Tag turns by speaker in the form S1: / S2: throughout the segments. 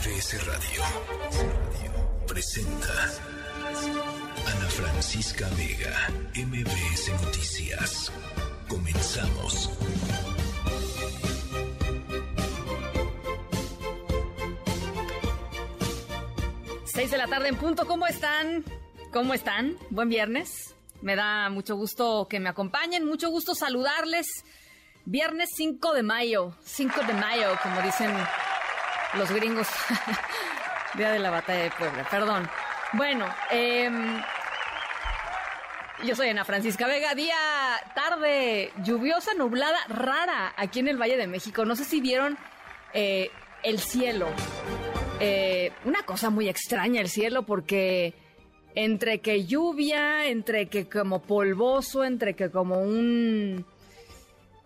S1: MBS Radio presenta Ana Francisca Vega, MBS Noticias. Comenzamos.
S2: Seis de la tarde en punto, ¿cómo están? ¿Cómo están? Buen viernes. Me da mucho gusto que me acompañen, mucho gusto saludarles. Viernes 5 de mayo, 5 de mayo, como dicen los gringos. Día de la batalla de Puebla, perdón. Bueno, em, yo soy Ana Francisca Vega. Día, tarde, lluviosa, nublada, rara aquí en el Valle de México. No sé si vieron eh, el cielo. Eh, una cosa muy extraña el cielo porque entre que lluvia, entre que como polvoso, entre que como un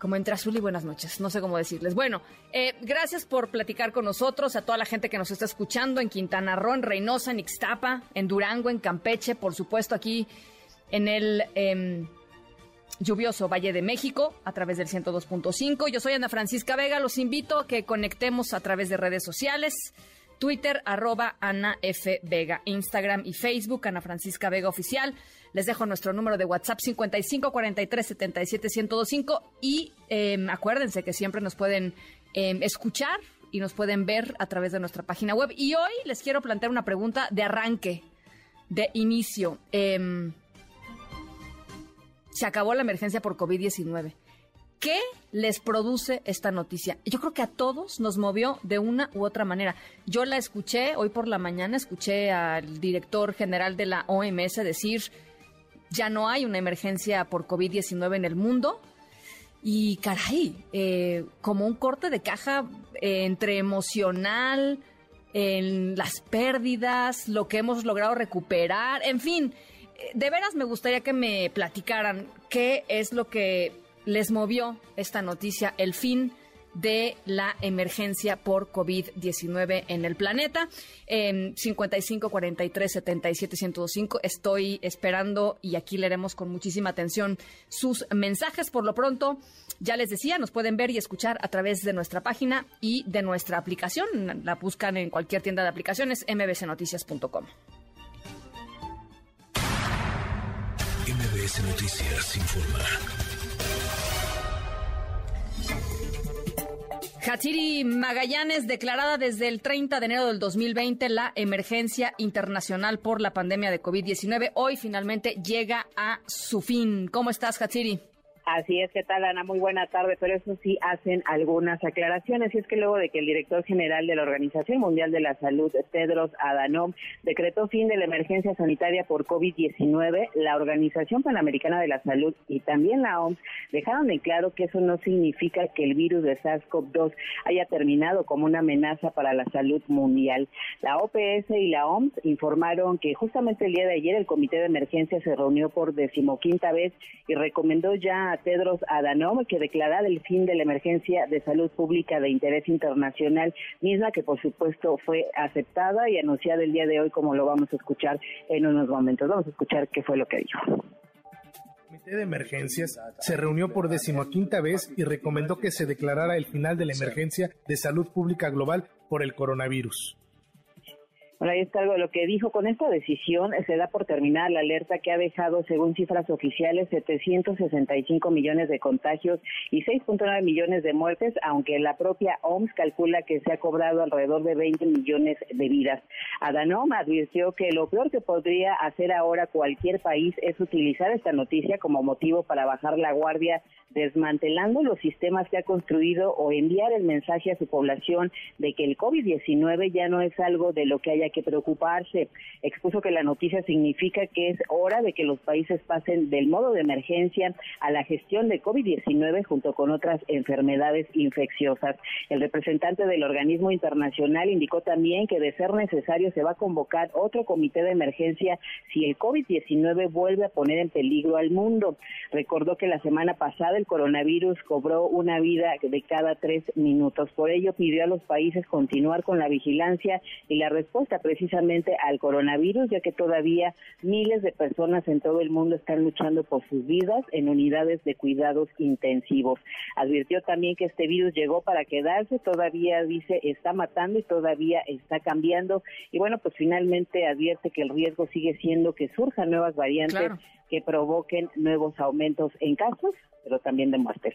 S2: como entre azul y buenas noches, no sé cómo decirles. Bueno, eh, gracias por platicar con nosotros, a toda la gente que nos está escuchando en Quintana Roo, en Reynosa, en Ixtapa, en Durango, en Campeche, por supuesto aquí en el em, lluvioso Valle de México a través del 102.5. Yo soy Ana Francisca Vega, los invito a que conectemos a través de redes sociales. Twitter, arroba Ana F. Vega, Instagram y Facebook, Ana Francisca Vega Oficial. Les dejo nuestro número de WhatsApp 55 43 77 1025 y em, acuérdense que siempre nos pueden em, escuchar y nos pueden ver a través de nuestra página web. Y hoy les quiero plantear una pregunta de arranque, de inicio. Em, se acabó la emergencia por COVID-19. ¿Qué les produce esta noticia? Yo creo que a todos nos movió de una u otra manera. Yo la escuché hoy por la mañana, escuché al director general de la OMS decir ya no hay una emergencia por COVID-19 en el mundo. Y caray, eh, como un corte de caja eh, entre emocional, en las pérdidas, lo que hemos logrado recuperar, en fin, eh, de veras me gustaría que me platicaran qué es lo que les movió esta noticia, el fin de la emergencia por COVID-19 en el planeta. En 55 43 77 105 estoy esperando y aquí leeremos con muchísima atención sus mensajes. Por lo pronto, ya les decía, nos pueden ver y escuchar a través de nuestra página y de nuestra aplicación. La buscan en cualquier tienda de aplicaciones mbcnoticias.com.
S1: MBS Noticias informa.
S2: Hatsiri Magallanes declarada desde el 30 de enero del 2020 la emergencia internacional por la pandemia de COVID-19. Hoy finalmente llega a su fin. ¿Cómo estás, Hatsiri?
S3: Así es, ¿qué tal, Ana? Muy buena tarde, pero eso sí hacen algunas aclaraciones. Y es que luego de que el director general de la Organización Mundial de la Salud, Tedros Adhanom, decretó fin de la emergencia sanitaria por COVID-19, la Organización Panamericana de la Salud y también la OMS dejaron en claro que eso no significa que el virus de SARS-CoV-2 haya terminado como una amenaza para la salud mundial. La OPS y la OMS informaron que justamente el día de ayer el Comité de Emergencia se reunió por decimoquinta vez y recomendó ya Tedros Adhanom que declarara el fin de la emergencia de salud pública de interés internacional, misma que por supuesto fue aceptada y anunciada el día de hoy, como lo vamos a escuchar en unos momentos. Vamos a escuchar qué fue lo que dijo.
S4: El Comité de Emergencias se reunió por decimoquinta vez y recomendó que se declarara el final de la emergencia de salud pública global por el coronavirus.
S3: Bueno, ahí está algo de lo que dijo. Con esta decisión se da por terminar la alerta que ha dejado, según cifras oficiales, 765 millones de contagios y 6.9 millones de muertes, aunque la propia OMS calcula que se ha cobrado alrededor de 20 millones de vidas. Adanom advirtió que lo peor que podría hacer ahora cualquier país es utilizar esta noticia como motivo para bajar la guardia desmantelando los sistemas que ha construido o enviar el mensaje a su población de que el COVID-19 ya no es algo de lo que haya que preocuparse. Expuso que la noticia significa que es hora de que los países pasen del modo de emergencia a la gestión de COVID-19 junto con otras enfermedades infecciosas. El representante del organismo internacional indicó también que de ser necesario se va a convocar otro comité de emergencia si el COVID-19 vuelve a poner en peligro al mundo. Recordó que la semana pasada el el coronavirus cobró una vida de cada tres minutos. Por ello pidió a los países continuar con la vigilancia y la respuesta precisamente al coronavirus, ya que todavía miles de personas en todo el mundo están luchando por sus vidas en unidades de cuidados intensivos. Advirtió también que este virus llegó para quedarse, todavía dice está matando y todavía está cambiando. Y bueno, pues finalmente advierte que el riesgo sigue siendo que surjan nuevas variantes que provoquen nuevos aumentos en casos, pero también de muertes.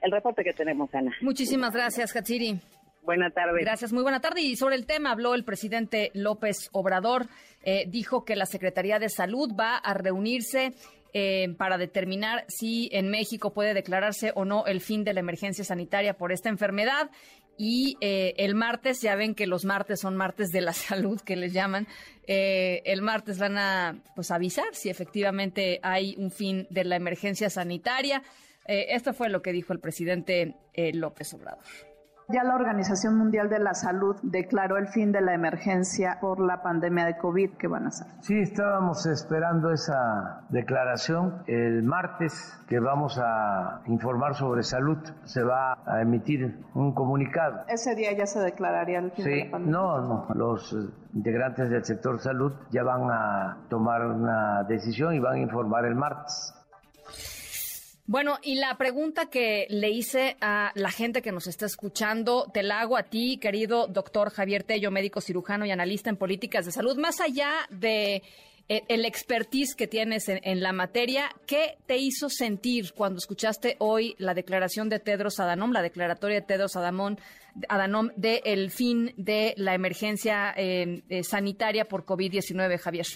S3: El reporte que tenemos, Ana.
S2: Muchísimas gracias, Hatsiri.
S3: Buenas tardes.
S2: Gracias, muy buena tarde. Y sobre el tema habló el presidente López Obrador. Eh, dijo que la Secretaría de Salud va a reunirse eh, para determinar si en México puede declararse o no el fin de la emergencia sanitaria por esta enfermedad. Y eh, el martes, ya ven que los martes son martes de la salud, que les llaman, eh, el martes van a pues, avisar si efectivamente hay un fin de la emergencia sanitaria. Esto fue lo que dijo el presidente López Obrador.
S5: Ya la Organización Mundial de la Salud declaró el fin de la emergencia por la pandemia de COVID. ¿Qué van a hacer?
S6: Sí, estábamos esperando esa declaración. El martes que vamos a informar sobre salud se va a emitir un comunicado.
S5: ¿Ese día ya se declararía el fin de la pandemia?
S6: No, no. Los integrantes del sector salud ya van a tomar una decisión y van a informar el martes.
S2: Bueno, y la pregunta que le hice a la gente que nos está escuchando, te la hago a ti, querido doctor Javier Tello, médico cirujano y analista en políticas de salud, más allá de eh, el expertise que tienes en, la materia, ¿qué te hizo sentir cuando escuchaste hoy la declaración de Tedros Adhanom, la declaratoria de Tedros Adhanom, Adhanom de fin de la emergencia eh, eh, sanitaria por COVID-19, Javier?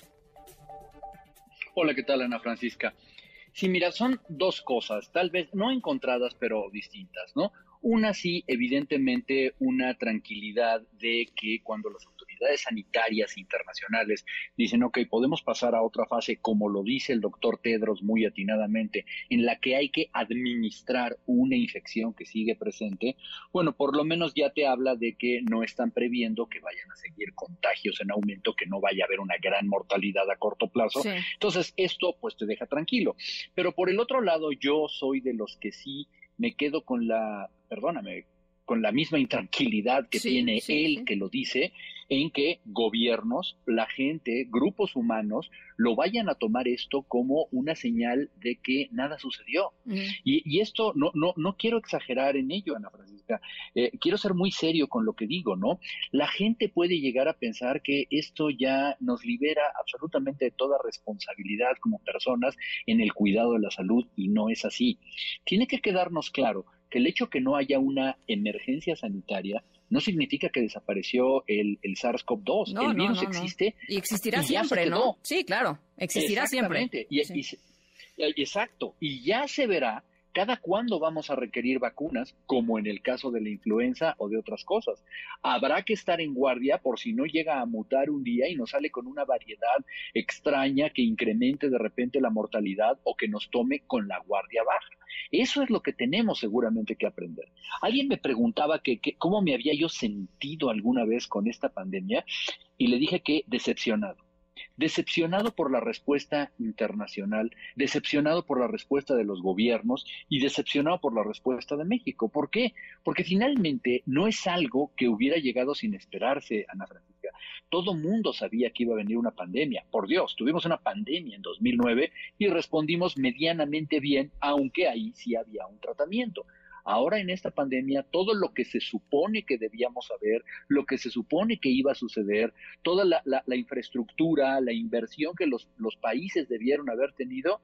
S7: Hola, ¿qué tal, Ana Francisca? Sí, mira, son dos cosas, tal vez no encontradas, pero distintas, ¿no? Una sí, evidentemente, una tranquilidad de que cuando las autoridades sanitarias internacionales dicen, ok, podemos pasar a otra fase, como lo dice el doctor Tedros muy atinadamente, en la que hay que administrar una infección que sigue presente, bueno, por lo menos ya te habla de que no están previendo que vayan a seguir contagios en aumento, que no vaya a haber una gran mortalidad a corto plazo. Entonces, esto pues te deja tranquilo. Pero por el otro lado, yo soy de los que sí me quedo con la, perdóname, con la misma intranquilidad que tiene él que lo dice, en que gobiernos, la gente, grupos humanos, lo vayan a tomar esto como una señal de que nada sucedió. y, esto no, no, no quiero exagerar en ello, Ana Francisca. Eh, quiero ser muy serio con lo que digo, ¿no? La gente puede llegar a pensar que esto ya nos libera absolutamente de toda responsabilidad como personas en el cuidado de la salud y no es así. Tiene que quedarnos claro que el hecho que no haya una emergencia sanitaria no significa que desapareció el, el SARS-CoV-2. el virus existe.
S2: Y existirá siempre, ¿no? Sí, claro, existirá siempre.
S7: Y, exacto, y ya se verá cada cuándo vamos a requerir vacunas, como en el caso de la influenza o de otras cosas. Habrá que estar en guardia por si no llega a mutar un día y nos sale con una variedad extraña que incremente de repente la mortalidad o que nos tome con la guardia baja. Eso es lo que tenemos seguramente que aprender. Alguien me preguntaba que, cómo me había yo sentido alguna vez con esta pandemia y le dije que decepcionado decepcionado por la respuesta internacional, decepcionado por la respuesta de los gobiernos y decepcionado por la respuesta de México. ¿Por qué? Porque finalmente no es algo que hubiera llegado sin esperarse, Ana Francisca. Todo mundo sabía que iba a venir una pandemia. Por Dios, tuvimos una pandemia en 2009 y respondimos medianamente bien, aunque ahí sí había un tratamiento. Ahora en esta pandemia, todo lo que se supone que debíamos saber, lo que se supone que iba a suceder, toda la, infraestructura, la inversión que los, los países debieron haber tenido,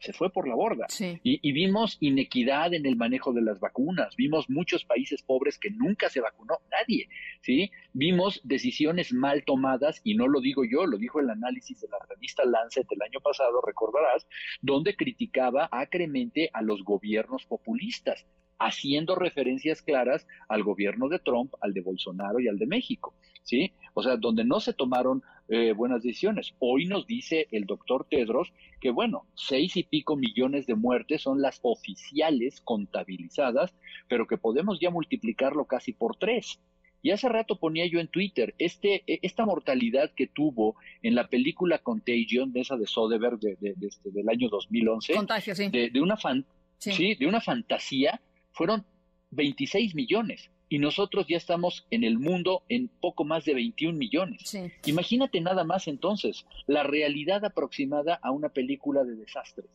S7: se fue por la borda. Y, y, vimos inequidad en el manejo de las vacunas, vimos muchos países pobres que nunca se vacunó, nadie, ¿sí? Vimos decisiones mal tomadas, y no lo digo yo, lo dijo el análisis de la revista Lancet el año pasado, recordarás, donde criticaba acremente a los gobiernos populistas haciendo referencias claras al gobierno de Trump, al de Bolsonaro y al de México, ¿sí? O sea, donde no se tomaron eh, buenas decisiones. Hoy nos dice el doctor Tedros que, bueno, seis y pico millones de muertes son las oficiales contabilizadas, pero que podemos ya multiplicarlo casi por tres. Y hace rato ponía yo en Twitter este, e, esta mortalidad que tuvo en la película Contagion, de esa de Soderbergh de, este, del año 2011,
S2: Contagio, sí.
S7: de, una fan, sí. De una fantasía fueron 26 millones y nosotros ya estamos en el mundo en poco más de 21 millones. Imagínate nada más entonces la realidad aproximada a una película de desastres.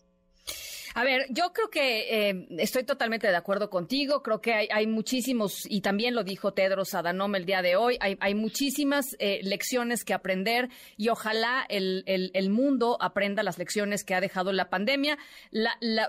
S2: A ver, yo creo que eh, estoy totalmente de acuerdo contigo. Creo que hay, muchísimos, y también lo dijo Tedros Adhanom el día de hoy, hay, muchísimas eh, lecciones que aprender y ojalá el, mundo aprenda las lecciones que ha dejado la pandemia.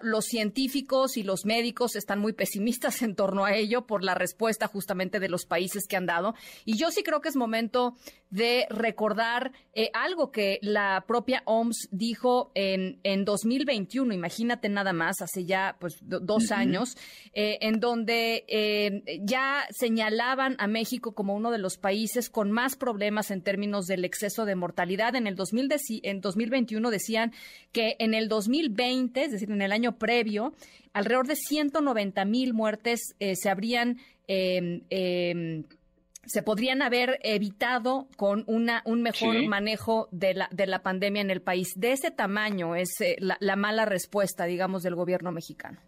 S2: los científicos y los médicos están muy pesimistas en torno a ello por la respuesta justamente de los países que han dado. Y yo sí creo que es momento de recordar eh, algo que la propia OMS dijo en, en 2021. Imagínate nada más, hace ya pues dos años, eh, en donde eh, ya señalaban a México como uno de los países con más problemas en términos del exceso de mortalidad. En el 2000 en 2021 decían que en el 2020, es decir, en el año previo, alrededor de 190 mil muertes eh, se habrían em, em, se podrían haber evitado con una, un mejor manejo de la, de la pandemia en el país. De ese tamaño es eh, la, mala respuesta, digamos, del gobierno mexicano.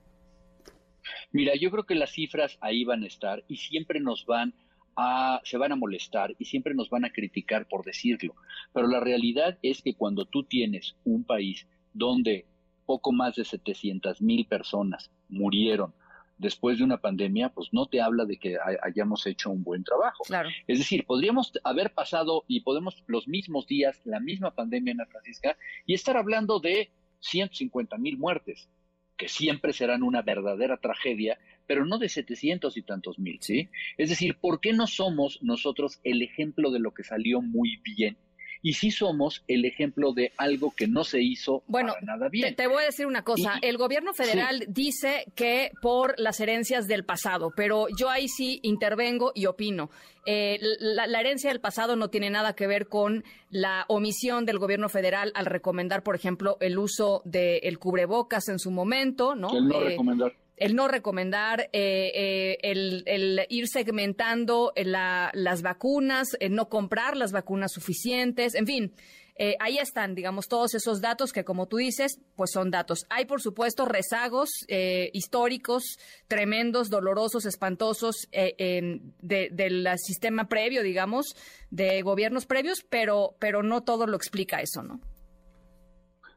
S7: Mira, yo creo que las cifras ahí van a estar y siempre nos van a, se van a molestar y siempre nos van a criticar por decirlo. Pero la realidad es que cuando tú tienes un país donde poco más de 700 mil personas murieron, después de una pandemia, pues no te habla de que hayamos hecho un buen trabajo.
S2: Claro.
S7: Es decir, podríamos haber pasado y podemos los mismos días, la misma pandemia en la Francisca, y estar hablando de 150 mil muertes, que siempre serán una verdadera tragedia, pero no de 700 y tantos mil, ¿sí? Es decir, ¿por qué no somos nosotros el ejemplo de lo que salió muy bien? Y sí somos el ejemplo de algo que no se hizo
S2: bueno,
S7: para nada bien.
S2: Te, te voy a decir una cosa, el gobierno federal dice que por las herencias del pasado, pero yo ahí sí intervengo y opino. Eh, la, herencia del pasado no tiene nada que ver con la omisión del gobierno federal al recomendar, por ejemplo, el uso del cubrebocas en su momento, ¿no?
S7: El no eh, recomendar
S2: el no recomendar, eh, eh, el, ir segmentando las vacunas, el no comprar las vacunas suficientes, en fin. Eh, ahí están, digamos, todos esos datos que, como tú dices, pues son datos. Hay, por supuesto, rezagos históricos tremendos, dolorosos, espantosos del sistema previo, digamos, de gobiernos previos, pero, pero no todo lo explica eso, ¿no?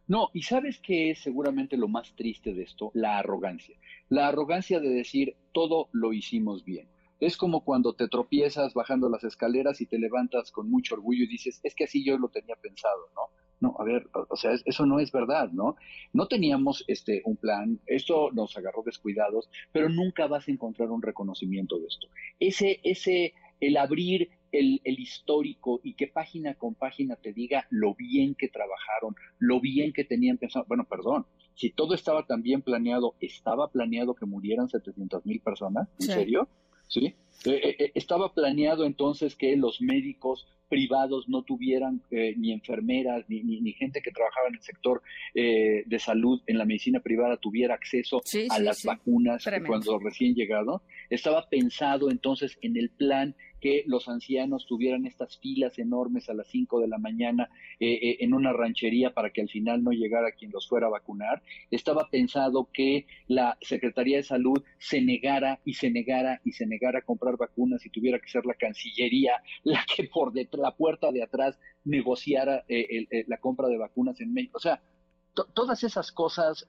S7: No, y sabes qué es seguramente lo más triste de esto, la arrogancia. La arrogancia de decir todo lo hicimos bien. Es como cuando te tropiezas bajando las escaleras y te levantas con mucho orgullo y dices, es que así yo lo tenía pensado, ¿no? No, a ver, o sea, eso no es verdad, ¿no? No teníamos este un plan, esto nos agarró descuidados, pero nunca vas a encontrar un reconocimiento de esto. Ese, ese, el abrir el, el, histórico y que página con página te diga lo bien que trabajaron, lo bien que tenían pensado. Bueno, perdón, si todo estaba tan bien planeado, ¿estaba planeado que murieran 700 mil personas? ¿En serio? ¿Sí? Eh, eh, eh, estaba planeado entonces que los médicos privados no tuvieran ni enfermeras ni, ni, gente que trabajaba en el sector de salud en la medicina privada tuviera acceso a las vacunas cuando recién llegado. Estaba pensado entonces en el plan que los ancianos tuvieran estas filas enormes a las 5 de la mañana eh, eh, en una ranchería para que al final no llegara quien los fuera a vacunar. Estaba pensado que la Secretaría de Salud se negara y se negara y se negara a comprar vacunas y tuviera que ser la Cancillería la que por la puerta de atrás negociara eh, la compra de vacunas en México. O sea, todas esas cosas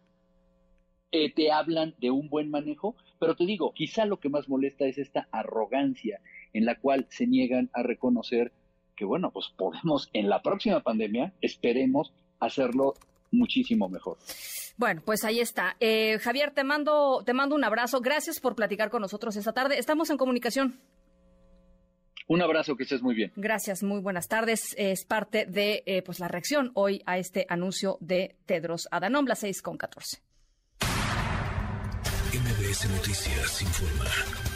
S7: te hablan de un buen manejo, pero te digo, quizá lo que más molesta es esta arrogancia en la cual se niegan a reconocer que, bueno, pues podemos en la próxima pandemia, esperemos hacerlo muchísimo mejor.
S2: Bueno, pues ahí está. Eh, Javier, te mando, te mando un abrazo. Gracias por platicar con nosotros esta tarde. Estamos en comunicación.
S7: Un abrazo, que estés muy bien.
S2: Gracias, muy buenas tardes. Es parte de eh, pues la reacción hoy a este anuncio de Tedros Adhanom, las 6 con 14.
S1: MBS Noticias informa.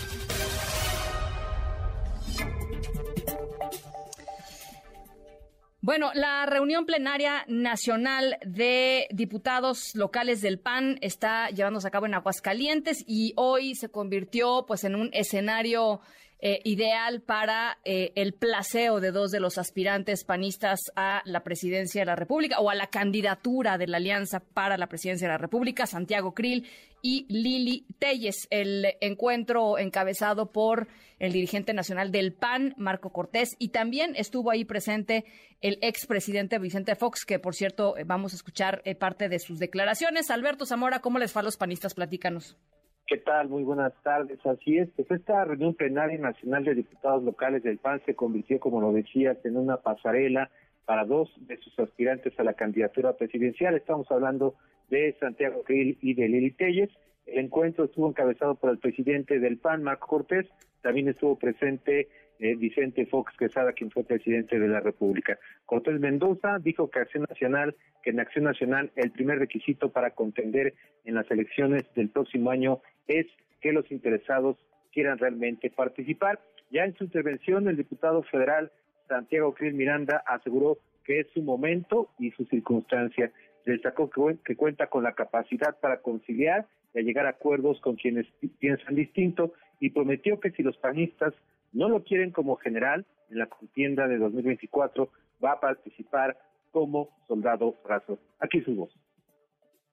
S2: Bueno, la reunión plenaria nacional de diputados locales del PAN está llevándose a cabo en Aguascalientes y hoy se convirtió pues en un escenario eh, ideal para eh, el placeo de dos de los aspirantes panistas a la presidencia de la República o a la candidatura de la Alianza para la presidencia de la República, Santiago Krill y Lili Telles. El encuentro encabezado por el dirigente nacional del PAN, Marco Cortés, y también estuvo ahí presente el expresidente Vicente Fox, que por cierto eh, vamos a escuchar parte de sus declaraciones. Alberto Zamora, ¿cómo les fue a los panistas? Platícanos.
S8: ¿Qué tal? Muy buenas tardes. Así es, pues esta reunión plenaria nacional de diputados locales del PAN se convirtió, como lo decías, en una pasarela para dos de sus aspirantes a la candidatura presidencial. Estamos hablando de Santiago Krill y de Lili Telles. El encuentro estuvo encabezado por el presidente del PAN, Marco Cortés. También estuvo presente eh, Vicente Fox Quesada, quien fue presidente de la República. Cortés Mendoza dijo que Acción Nacional, que en Acción Nacional el primer requisito para contender en las elecciones del próximo año es que los interesados quieran realmente participar. Ya en su intervención, el diputado federal Santiago Cris Miranda aseguró que es su momento y su circunstancia. Destacó que, que cuenta con la capacidad para conciliar y llegar a acuerdos con quienes piensan distinto y prometió que si los panistas no lo quieren como general en la contienda de 2024, va a participar como soldado raso. Aquí su voz.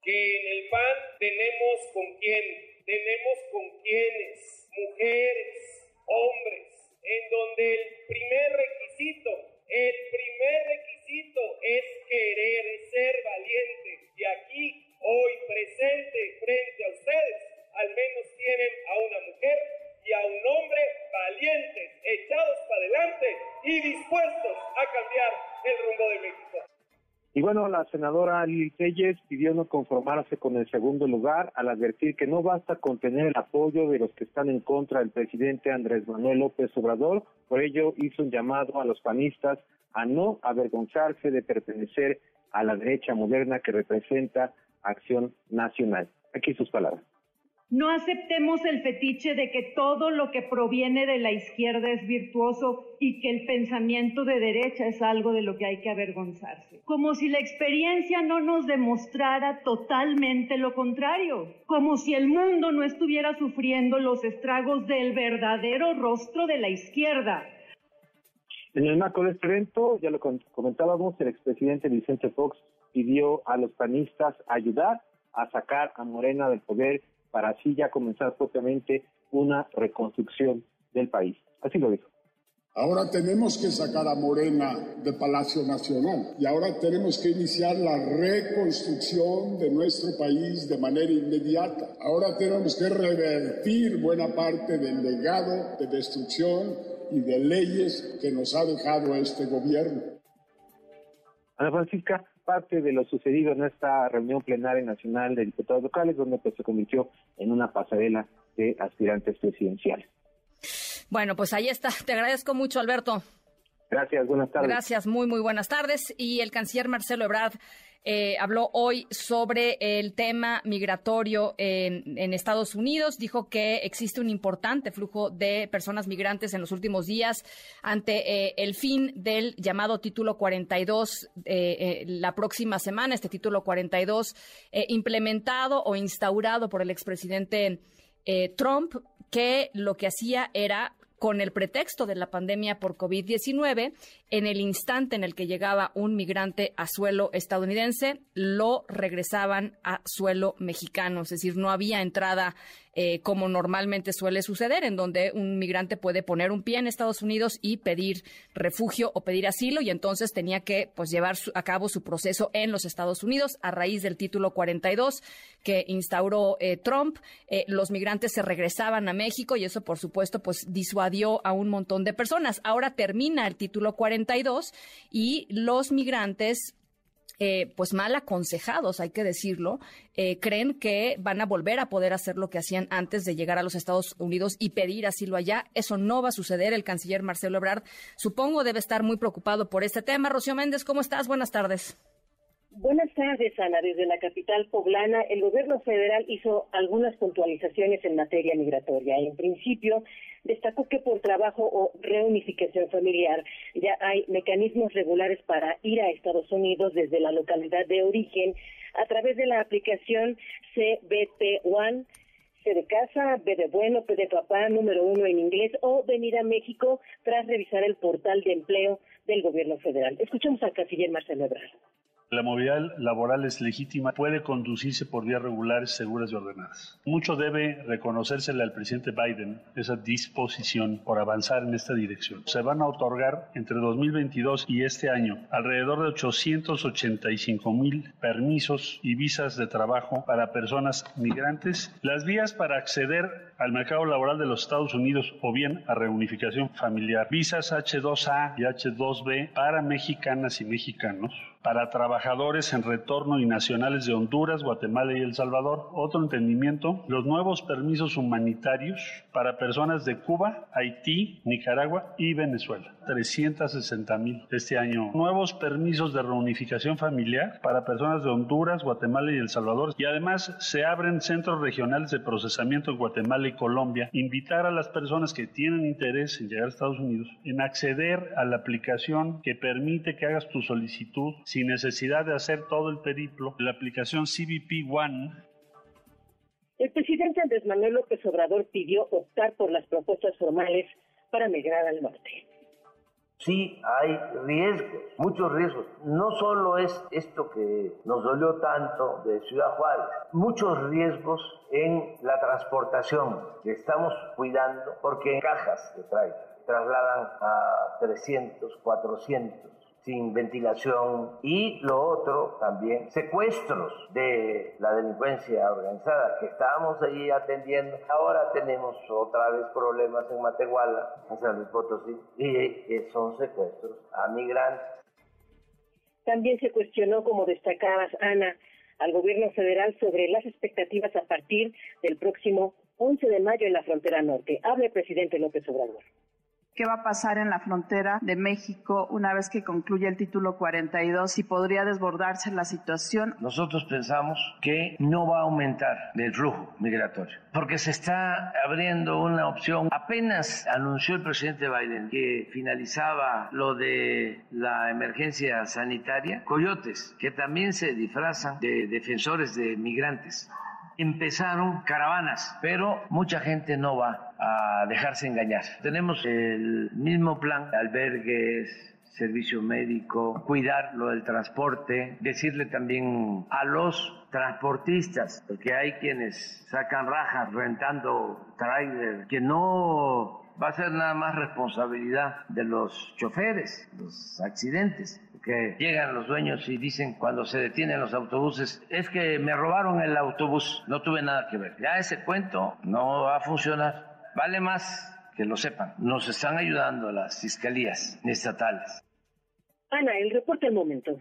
S9: Que en el PAN tenemos con quién, tenemos con quiénes, mujeres, hombres, en donde el primer requisito, el primer requisito es querer ser valiente. Y aquí, hoy presente frente a ustedes, al menos tienen a una mujer y a un hombre valientes, echados para adelante y dispuestos a cambiar el rumbo de México.
S8: Y bueno, la senadora Lili Telles pidió no conformarse con el segundo lugar al advertir que no basta con tener el apoyo de los que están en contra del presidente Andrés Manuel López Obrador. Por ello hizo un llamado a los panistas a no avergonzarse de pertenecer a la derecha moderna que representa Acción Nacional. Aquí sus palabras.
S10: No aceptemos el fetiche de que todo lo que proviene de la izquierda es virtuoso y que el pensamiento de derecha es algo de lo que hay que avergonzarse. Como si la experiencia no nos demostrara totalmente lo contrario. Como si el mundo no estuviera sufriendo los estragos del verdadero rostro de la izquierda.
S8: En el marco de este evento, ya lo comentábamos, el expresidente Vicente Fox pidió a los panistas ayudar a sacar a Morena del poder para así ya comenzar propiamente una reconstrucción del país. Así lo dijo.
S11: Ahora tenemos que sacar a Morena de Palacio Nacional y ahora tenemos que iniciar la reconstrucción de nuestro país de manera inmediata. Ahora tenemos que revertir buena parte del legado de destrucción y de leyes que nos ha dejado este gobierno.
S8: Ana Francisca, parte de lo sucedido en esta reunión plenaria nacional de diputados locales, donde pues, se convirtió en una pasarela de aspirantes presidenciales.
S2: Bueno, pues ahí está. Te agradezco mucho, Alberto.
S8: Gracias, buenas tardes.
S2: Gracias, muy, muy buenas tardes. Y el canciller Marcelo Ebrard eh, habló hoy sobre el tema migratorio en, Estados Unidos. Dijo que existe un importante flujo de personas migrantes en los últimos días ante eh, el fin del llamado título 42 eh, la próxima semana. Este título 42 implementado o instaurado por el expresidente Trump, que lo que hacía era con el pretexto de la pandemia por COVID-19, en el instante en el que llegaba un migrante a suelo estadounidense, lo regresaban a suelo mexicano, es decir, no había entrada eh, como normalmente suele suceder, en donde un migrante puede poner un pie en Estados Unidos y pedir refugio o pedir asilo, y entonces tenía que pues, llevar a cabo su proceso en los Estados Unidos a raíz del título 42 que instauró eh, Trump. Eh, los migrantes se regresaban a México y eso, por supuesto, pues a un montón de personas. Ahora termina el título 42 y los migrantes eh, pues mal aconsejados, hay que decirlo, eh, creen que van a volver a poder hacer lo que hacían antes de llegar a los Estados Unidos y pedir asilo allá. Eso no va a suceder. El canciller Marcelo Ebrard, supongo, debe estar muy preocupado por este tema. Rocío Méndez, ¿cómo estás? Buenas tardes.
S12: Buenas tardes, Ana. Desde la capital poblana, el gobierno federal hizo algunas puntualizaciones en materia migratoria. En principio, destacó que por trabajo o reunificación familiar ya hay mecanismos regulares para ir a Estados Unidos desde la localidad de origen a través de la aplicación CBP One C de casa, B de bueno, P de papá, número uno en inglés o venir a México tras revisar el portal de empleo del gobierno federal. Escuchemos al canciller Marcelo Ebrard.
S13: La movilidad laboral es legítima, puede conducirse por vías regulares, seguras y ordenadas. Mucho debe reconocérsele al presidente Biden esa disposición por avanzar en esta dirección. Se van a otorgar entre 2022 y este año alrededor de 885 mil permisos y visas de trabajo para personas migrantes. Las vías para acceder al mercado laboral de los Estados Unidos o bien a reunificación familiar. Visas H2A y H2B para mexicanas y mexicanos para trabajadores en retorno y nacionales de Honduras, Guatemala y El Salvador. Otro entendimiento, los nuevos permisos humanitarios para personas de Cuba, Haití, Nicaragua y Venezuela. 360 mil este año. Nuevos permisos de reunificación familiar para personas de Honduras, Guatemala y El Salvador. Y además se abren centros regionales de procesamiento en Guatemala y Colombia. Invitar a las personas que tienen interés en llegar a Estados Unidos en acceder a la aplicación que permite que hagas tu solicitud sin necesidad de hacer todo el periplo. La aplicación CBP One
S12: el presidente Andrés Manuel López Obrador pidió optar por las propuestas formales para migrar al norte
S6: sí hay riesgos, muchos riesgos. No solo es esto que nos dolió tanto de Ciudad Juárez, muchos riesgos en la transportación que estamos cuidando porque en cajas de trailer trasladan a 300, 400 sin ventilación y lo otro también, secuestros de la delincuencia organizada que estábamos ahí atendiendo. Ahora tenemos otra vez problemas en Matehuala, en San Luis Potosí, y son secuestros a migrantes.
S12: También se cuestionó, como destacabas, Ana, al gobierno federal sobre las expectativas a partir del próximo 11 de mayo en la frontera norte. Habla el presidente López Obrador
S5: qué va a pasar en la frontera de México una vez que concluya el título 42 y podría desbordarse la situación.
S6: Nosotros pensamos que no va a aumentar el flujo migratorio porque se está abriendo una opción. Apenas anunció el presidente Biden que finalizaba lo de la emergencia sanitaria, coyotes que también se disfrazan de defensores de migrantes empezaron caravanas, pero mucha gente no va a dejarse engañar. Tenemos el mismo plan, albergues, servicio médico, cuidar lo del transporte, decirle también a los transportistas, porque hay quienes sacan rajas rentando trailer, que no va a ser nada más responsabilidad de los choferes, los accidentes que llegan los dueños y dicen cuando se detienen los autobuses, es que me robaron el autobús, no tuve nada que ver. Ya ese cuento no va a funcionar. Vale más que lo sepan. Nos están ayudando las fiscalías estatales.
S12: Ana, el reporte al momento.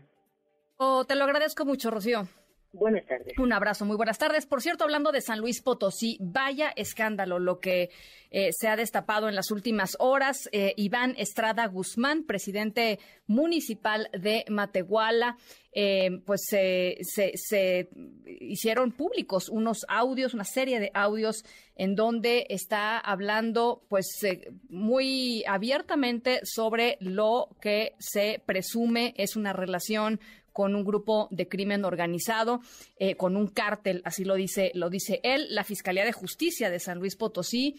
S2: Oh, te lo agradezco mucho, Rocío.
S12: Buenas tardes.
S2: Un abrazo, muy buenas tardes. Por cierto, hablando de San Luis Potosí, vaya escándalo lo que eh, se ha destapado en las últimas horas. Eh, Iván Estrada Guzmán, presidente municipal de Matehuala, eh, pues se, se, hicieron públicos unos audios, una serie de audios en donde está hablando pues muy abiertamente sobre lo que se presume es una relación con un grupo de crimen organizado, eh, con un cártel, así lo dice, lo dice él. La Fiscalía de Justicia de San Luis Potosí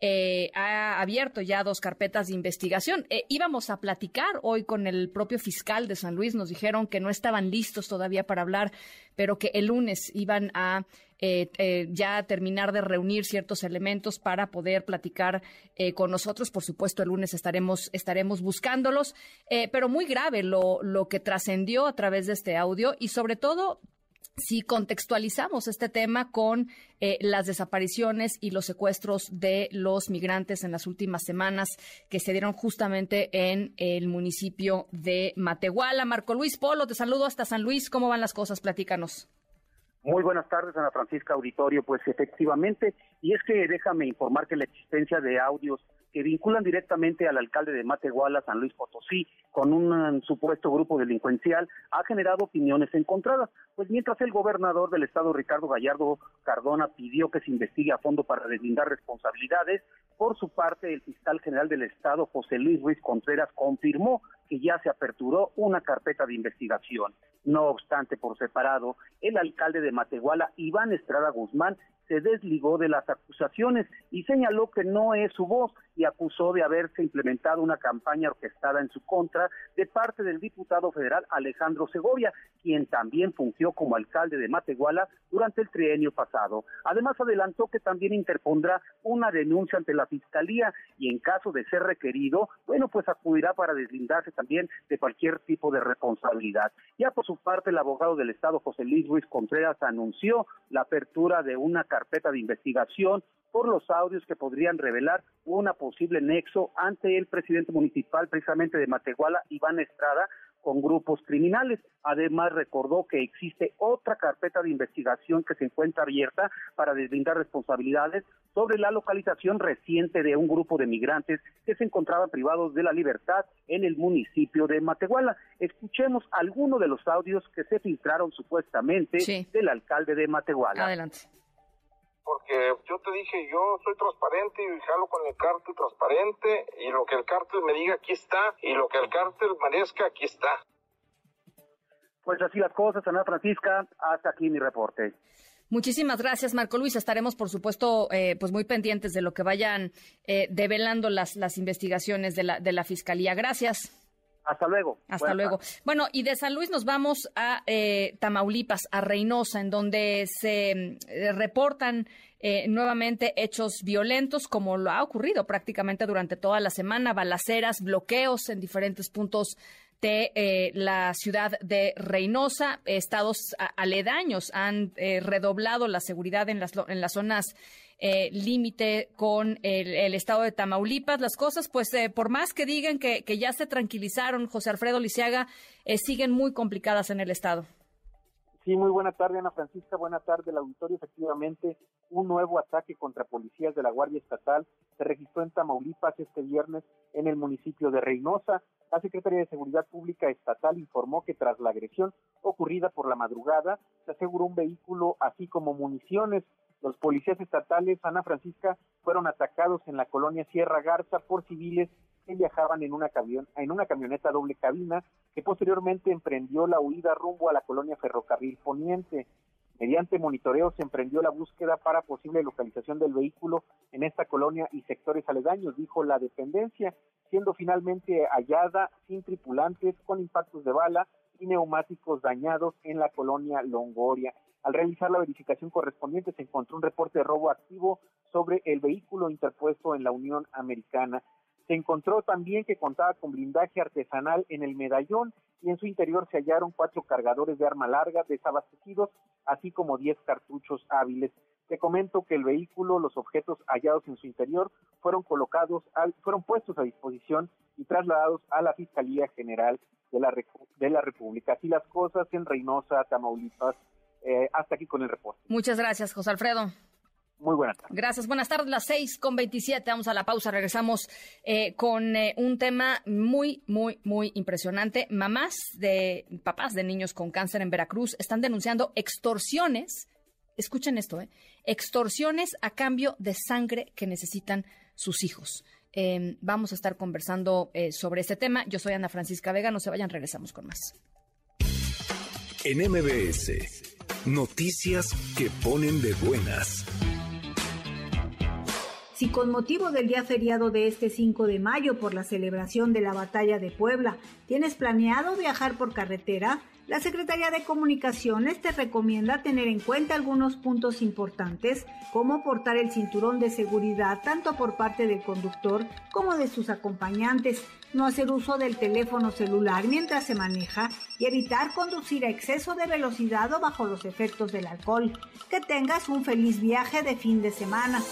S2: eh, ha abierto ya dos carpetas de investigación. Eh, íbamos a platicar hoy con el propio fiscal de San Luis, nos dijeron que no estaban listos todavía para hablar, pero que el lunes iban a eh, eh, ya terminar de reunir ciertos elementos para poder platicar eh, con nosotros. Por supuesto, el lunes estaremos, estaremos buscándolos, pero muy grave lo, lo que trascendió a través de este audio y sobre todo si contextualizamos este tema con las desapariciones y los secuestros de los migrantes en las últimas semanas que se dieron justamente en el municipio de Matehuala. Marco Luis Polo, te saludo hasta San Luis. ¿Cómo van las cosas? Platícanos.
S14: Muy buenas tardes, Ana Francisca Auditorio. Pues efectivamente, y es que déjame informar que la existencia de audios que vinculan directamente al alcalde de Matehuala, San Luis Potosí, con un um, supuesto grupo delincuencial, ha generado opiniones encontradas. Pues mientras el gobernador del estado, Ricardo Gallardo Cardona, pidió que se investigue a fondo para deslindar responsabilidades, por su parte, el fiscal general del estado, José Luis Ruiz Contreras, confirmó que ya se aperturó una carpeta de investigación. No obstante, por separado, el alcalde de Matehuala, Iván Estrada Guzmán, se desligó de las acusaciones y señaló que no es su voz y acusó de haberse implementado una campaña orquestada en su contra de parte del diputado federal Alejandro Segovia, quien también fungió como alcalde de Matehuala durante el trienio pasado. Además adelantó que también interpondrá una denuncia ante la Fiscalía y en caso de ser requerido, bueno, pues acudirá para deslindarse también de cualquier tipo de responsabilidad. Ya por su parte, el abogado del Estado, José Luis Ruiz Contreras, anunció la apertura de una carpeta de investigación por los audios que podrían revelar una posible nexo ante el presidente municipal precisamente de Matehuala, Iván Estrada, con grupos criminales. Además, recordó que existe otra carpeta de investigación que se encuentra abierta para deslindar responsabilidades sobre la localización reciente de un grupo de migrantes que se encontraban privados de la libertad en el municipio de Matehuala. Escuchemos algunos de los audios que se filtraron supuestamente del alcalde de Matehuala.
S2: Adelante
S15: porque yo te dije, yo soy transparente y jalo con el cártel transparente y lo que el cártel me diga aquí está y lo que el cártel merezca aquí está.
S14: Pues así las cosas, Ana Francisca, hasta aquí mi reporte.
S2: Muchísimas gracias, Marco Luis. Estaremos, por supuesto, eh, pues muy pendientes de lo que vayan eh, develando las, las investigaciones de la, de la Fiscalía. Gracias.
S14: Hasta luego.
S2: Hasta luego. Bueno, y de San Luis nos vamos a eh, Tamaulipas, a Reynosa, en donde se eh, reportan eh, nuevamente hechos violentos, como lo ha ocurrido prácticamente durante toda la semana, balaceras, bloqueos en diferentes puntos de la ciudad de Reynosa. Estados aledaños han redoblado la seguridad en las, en las zonas eh, límite con el, estado de Tamaulipas. Las cosas, pues, eh, por más que digan que, ya se tranquilizaron, José Alfredo Lisiaga, eh, siguen muy complicadas en el estado.
S14: Sí, muy buena tarde, Ana Francisca. Buena tarde, el auditorio. Efectivamente, un nuevo ataque contra policías de la Guardia Estatal se registró en Tamaulipas este viernes en el municipio de Reynosa. La Secretaría de Seguridad Pública Estatal informó que tras la agresión ocurrida por la madrugada, se aseguró un vehículo así como municiones. Los policías estatales Ana Francisca fueron atacados en la colonia Sierra Garza por civiles que viajaban en una, una camioneta doble cabina que posteriormente emprendió la huida rumbo a la colonia Ferrocarril Poniente. Mediante monitoreo se emprendió la búsqueda para posible localización del vehículo en esta colonia y sectores aledaños, dijo la dependencia, siendo finalmente hallada sin tripulantes con impactos de bala y neumáticos dañados en la colonia Longoria. Al realizar la verificación correspondiente se encontró un reporte de robo activo sobre el vehículo interpuesto en la Unión Americana. Se encontró también que contaba con blindaje artesanal en el medallón y en su interior se hallaron cuatro cargadores de arma larga desabastecidos, así como diez cartuchos hábiles. Te comento que el vehículo, los objetos hallados en su interior fueron colocados, fueron puestos a disposición y trasladados a la Fiscalía General de la, de la República. Así las cosas en Reynosa, Tamaulipas, eh, hasta aquí con el reporte.
S2: Muchas gracias, José Alfredo.
S14: Muy buenas tardes.
S2: Gracias. Buenas tardes, las seis con veintisiete. Vamos a la pausa. Regresamos eh, con eh, un tema muy, muy, muy impresionante. Mamás de papás de niños con cáncer en Veracruz están denunciando extorsiones. Escuchen esto, ¿eh? Extorsiones a cambio de sangre que necesitan sus hijos. Em, vamos a estar conversando sobre este tema. Yo soy Ana Francisca Vega. No se vayan, regresamos con más.
S1: En MBS, noticias que ponen de buenas.
S16: Si con motivo del día feriado de este 5 de mayo por la celebración de la batalla de Puebla tienes planeado viajar por carretera, la Secretaría de Comunicaciones te recomienda tener en cuenta algunos puntos importantes como portar el cinturón de seguridad tanto por parte del conductor como de sus acompañantes, no hacer uso del teléfono celular mientras se maneja y evitar conducir a exceso de velocidad o bajo los efectos del alcohol. Que tengas un feliz viaje de fin de semana.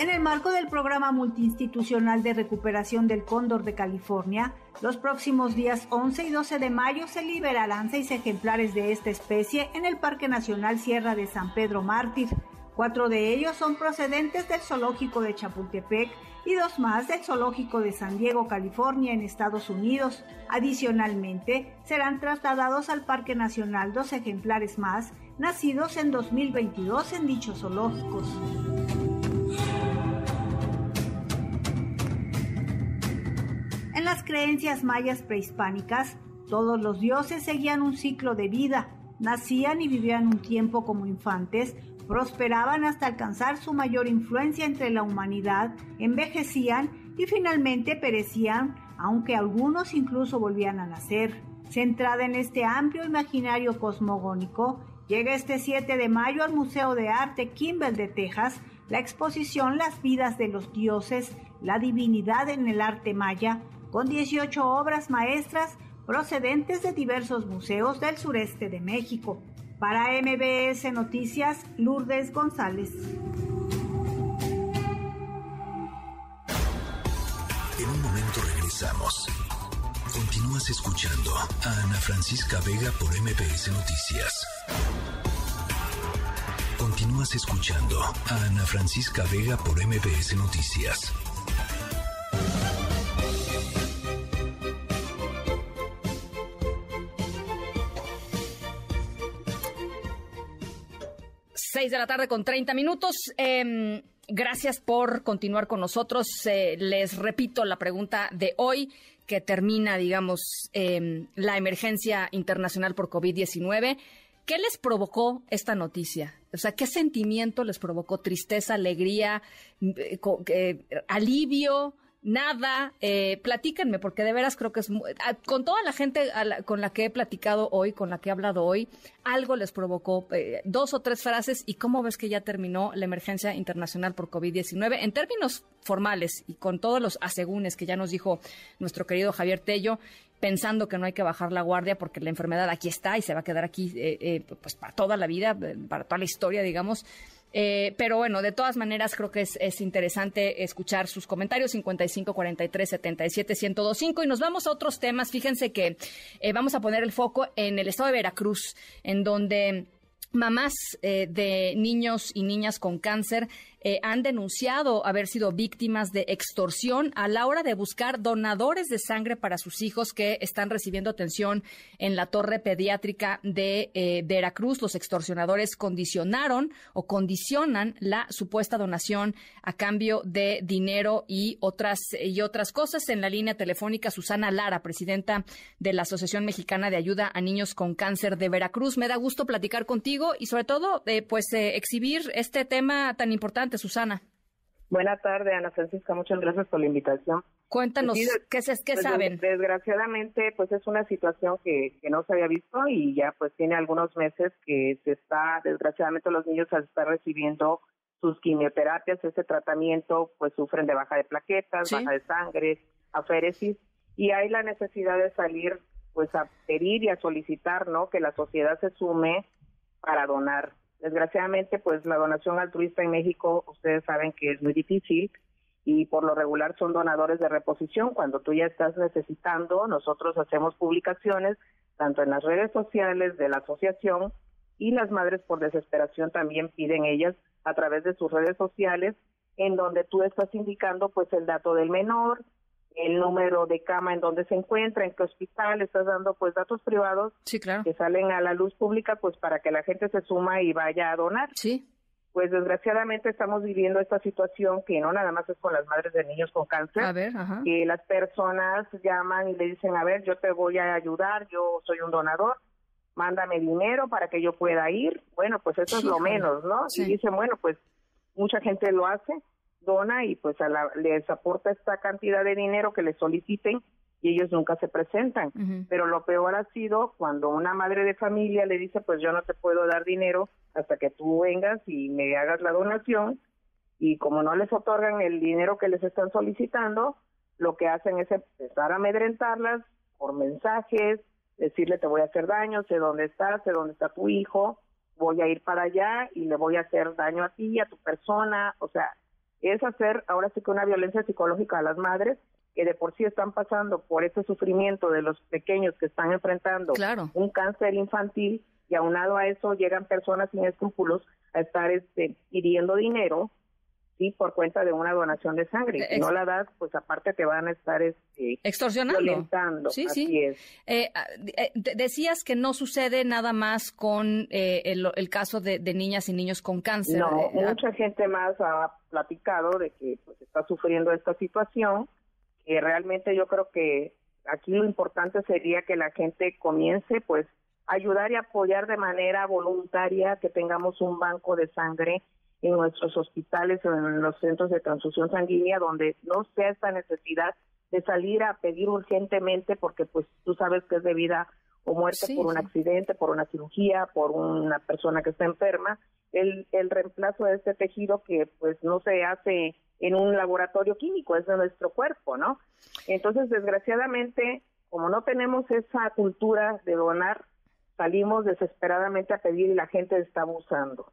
S16: En el marco del programa multiinstitucional de recuperación del cóndor de California, los próximos días 11 y 12 de mayo se liberarán seis ejemplares de esta especie en el Parque Nacional Sierra de San Pedro Mártir. Cuatro de ellos son procedentes del zoológico de Chapultepec y dos más del zoológico de San Diego, California, en Estados Unidos. Adicionalmente, serán trasladados al Parque Nacional dos ejemplares más, nacidos en 2022 en dichos zoológicos. En las creencias mayas prehispánicas, todos los dioses seguían un ciclo de vida. nacían y vivían un tiempo como infantes, prosperaban hasta alcanzar su mayor influencia entre la humanidad, envejecían y finalmente perecían, aunque algunos incluso volvían a nacer. Centrada en este amplio imaginario cosmogónico, llega este 7 de mayo al Museo de Arte Kimball de Texas la exposición Las vidas de los dioses, la divinidad en el arte maya, con 18 obras maestras procedentes de diversos museos del sureste de México. Para MBS Noticias, Lourdes González.
S1: En un momento regresamos. Continúas escuchando a Ana Francisca Vega por MBS Noticias. Continúas escuchando a Ana Francisca Vega por MBS Noticias.
S2: 6 de la tarde con 30 minutos. Em, gracias por continuar con nosotros. Eh, les repito la pregunta de hoy que termina, digamos, em, la emergencia internacional por COVID-19. ¿Qué les provocó esta noticia? O sea, ¿qué sentimiento les provocó? ¿Tristeza, alegría, eh, eh, alivio? Nada, eh, platíquenme, porque de veras creo que es con toda la gente con la que he platicado hoy, con la que he hablado hoy, algo les provocó eh, dos o tres frases y cómo ves que ya terminó la emergencia internacional por COVID-19 en términos formales y con todos los asegúnes que ya nos dijo nuestro querido Javier Tello, pensando que no hay que bajar la guardia porque la enfermedad aquí está y se va a quedar aquí eh, pues para toda la vida, para toda la historia, digamos. Eh, pero bueno, de todas maneras creo que es, interesante escuchar sus comentarios 55 43 77 1025 y nos vamos a otros temas. Fíjense que eh, vamos a poner el foco en el estado de Veracruz, en donde mamás eh, de niños y niñas con cáncer eh, han denunciado haber sido víctimas de extorsión a la hora de buscar donadores de sangre para sus hijos que están recibiendo atención en la torre pediátrica de eh, Veracruz. Los extorsionadores condicionaron o condicionan la supuesta donación a cambio de dinero y otras y otras cosas. En la línea telefónica, Susana Lara, presidenta de la Asociación Mexicana de Ayuda a Niños con Cáncer de Veracruz. Me da gusto platicar contigo y sobre todo, eh, pues, exhibir este tema tan importante Susana.
S17: Buenas tardes, Ana Francisca. Muchas gracias por la invitación.
S2: Cuéntanos, ¿qué, qué pues, saben?
S17: Desgraciadamente, pues es una situación que, no se había visto y ya pues tiene algunos meses que se está, desgraciadamente los niños al estar recibiendo sus quimioterapias, ese tratamiento, pues sufren de baja de plaquetas, baja de sangre, aféresis, y hay la necesidad de salir pues a pedir y a solicitar, ¿no? Que la sociedad se sume para donar Desgraciadamente, pues la donación altruista en México, ustedes saben que es muy difícil y por lo regular son donadores de reposición. Cuando tú ya estás necesitando, nosotros hacemos publicaciones tanto en las redes sociales de la asociación y las madres por desesperación también piden ellas a través de sus redes sociales en donde tú estás indicando pues el dato del menor, el número de cama en donde se encuentra, en qué hospital, estás dando pues datos privados que salen a la luz pública pues para que la gente se suma y vaya a donar.
S2: Sí.
S17: Pues desgraciadamente estamos viviendo esta situación que no nada más es con las madres de niños con cáncer,
S2: a ver,
S17: que las personas llaman y le dicen, a ver, yo te voy a ayudar, yo soy un donador, mándame dinero para que yo pueda ir. Bueno, pues eso es lo menos, ¿no? Y dicen, bueno, pues mucha gente lo hace, dona y pues a la, les aporta esta cantidad de dinero que le soliciten y ellos nunca se presentan. Pero lo peor ha sido cuando una madre de familia le dice, pues yo no te puedo dar dinero hasta que tú vengas y me hagas la donación. Y como no les otorgan el dinero que les están solicitando, lo que hacen es empezar a amedrentarlas por mensajes, decirle te voy a hacer daño, sé dónde estás, sé dónde está tu hijo, voy a ir para allá y le voy a hacer daño a ti, a tu persona. O sea, es hacer ahora sí que una violencia psicológica a las madres que de por sí están pasando por ese sufrimiento de los pequeños que están enfrentando un cáncer infantil y aunado a eso llegan personas sin escrúpulos a estar este, pidiendo dinero sí por cuenta de una donación de sangre. Si no la das, pues aparte te van a estar este,
S2: extorsionando.
S17: Violentando.
S2: Sí, sí. Eh, ah, eh, decías que no sucede nada más con eh, el, caso de, niñas y niños con cáncer.
S17: No, mucha gente más ha platicado de que pues, está sufriendo esta situación, que realmente yo creo que aquí lo importante sería que la gente comience pues ayudar y apoyar de manera voluntaria que tengamos un banco de sangre en nuestros hospitales o en los centros de transfusión sanguínea donde no sea esta necesidad de salir a pedir urgentemente porque pues tú sabes que es de vida o muerte por un accidente, por una cirugía, por una persona que está enferma, el, el reemplazo de este tejido que pues no se hace en un laboratorio químico, es de nuestro cuerpo, ¿no? Entonces, desgraciadamente, como no tenemos esa cultura de donar, salimos desesperadamente a pedir y la gente está abusando.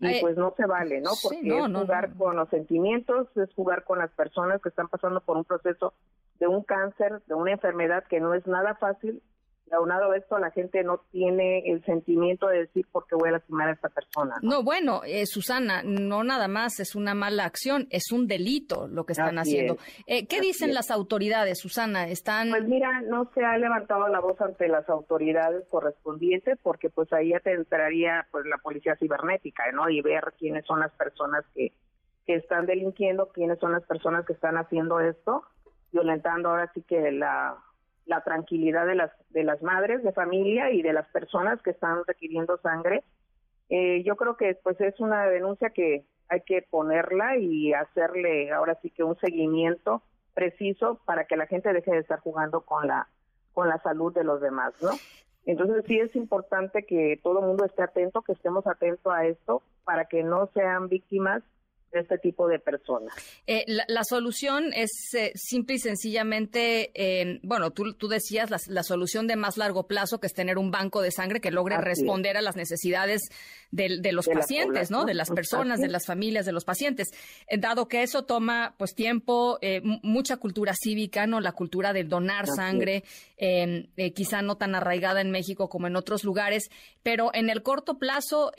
S17: Y pues no se vale, ¿no? Porque es jugar con los sentimientos, es jugar con las personas que están pasando por un proceso de un cáncer, de una enfermedad que no es nada fácil aunado a esto, la gente no tiene el sentimiento de decir por qué voy a lastimar a esta persona.
S2: No, bueno, eh, Susana, no nada más es una mala acción, es un delito lo que están haciendo. Eh, ¿Qué dicen las autoridades, Susana? Están...
S17: Pues mira, no se ha levantado la voz ante las autoridades correspondientes porque pues ahí ya te entraría pues la policía cibernética, ¿no? Y ver quiénes son las personas que, que están delinquiendo, quiénes son las personas que están haciendo esto, violentando ahora sí que la la tranquilidad de las de las madres de familia y de las personas que están requiriendo sangre. Eh, yo creo que pues es una denuncia que hay que ponerla y hacerle ahora sí que un seguimiento preciso para que la gente deje de estar jugando con la con la salud de los demás, ¿no? Entonces sí es importante que todo el mundo esté atento, que estemos atentos a esto para que no sean víctimas este tipo de personas.
S2: Eh, la, solución es eh, simple y sencillamente, eh, bueno, tú, tú decías, la, solución de más largo plazo, que es tener un banco de sangre que logre responder a las necesidades de, los pacientes, ¿no? De las personas, de las familias, de los pacientes. dado que eso toma, pues, tiempo, mucha cultura cívica, ¿no? La cultura de donar sangre, quizá no tan arraigada en México como en otros lugares, pero en el corto plazo,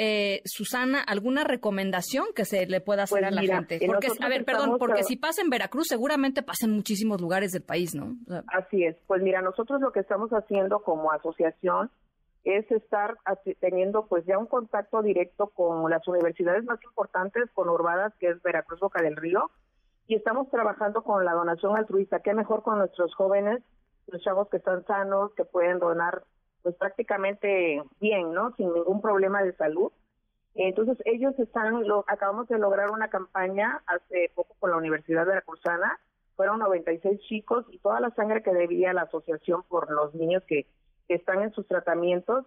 S2: Susana, ¿alguna recomendación que se le pueda hacer a la gente? Porque, a ver, perdón, porque si pasa en Veracruz, seguramente pasa en muchísimos lugares del país, ¿no?
S17: Así es. Pues mira, nosotros lo que estamos haciendo como asociación es estar teniendo pues ya un contacto directo con las universidades más importantes conurbadas, que es Veracruz Boca del Río, y estamos trabajando con la donación altruista. Qué mejor con nuestros jóvenes, los chavos que están sanos, que pueden donar pues prácticamente bien, ¿no? Sin ningún problema de salud entonces ellos están, lo, acabamos de lograr una campaña hace poco con la Universidad Veracruzana, fueron 96 chicos y toda la sangre que debía la asociación por los niños que, están en sus tratamientos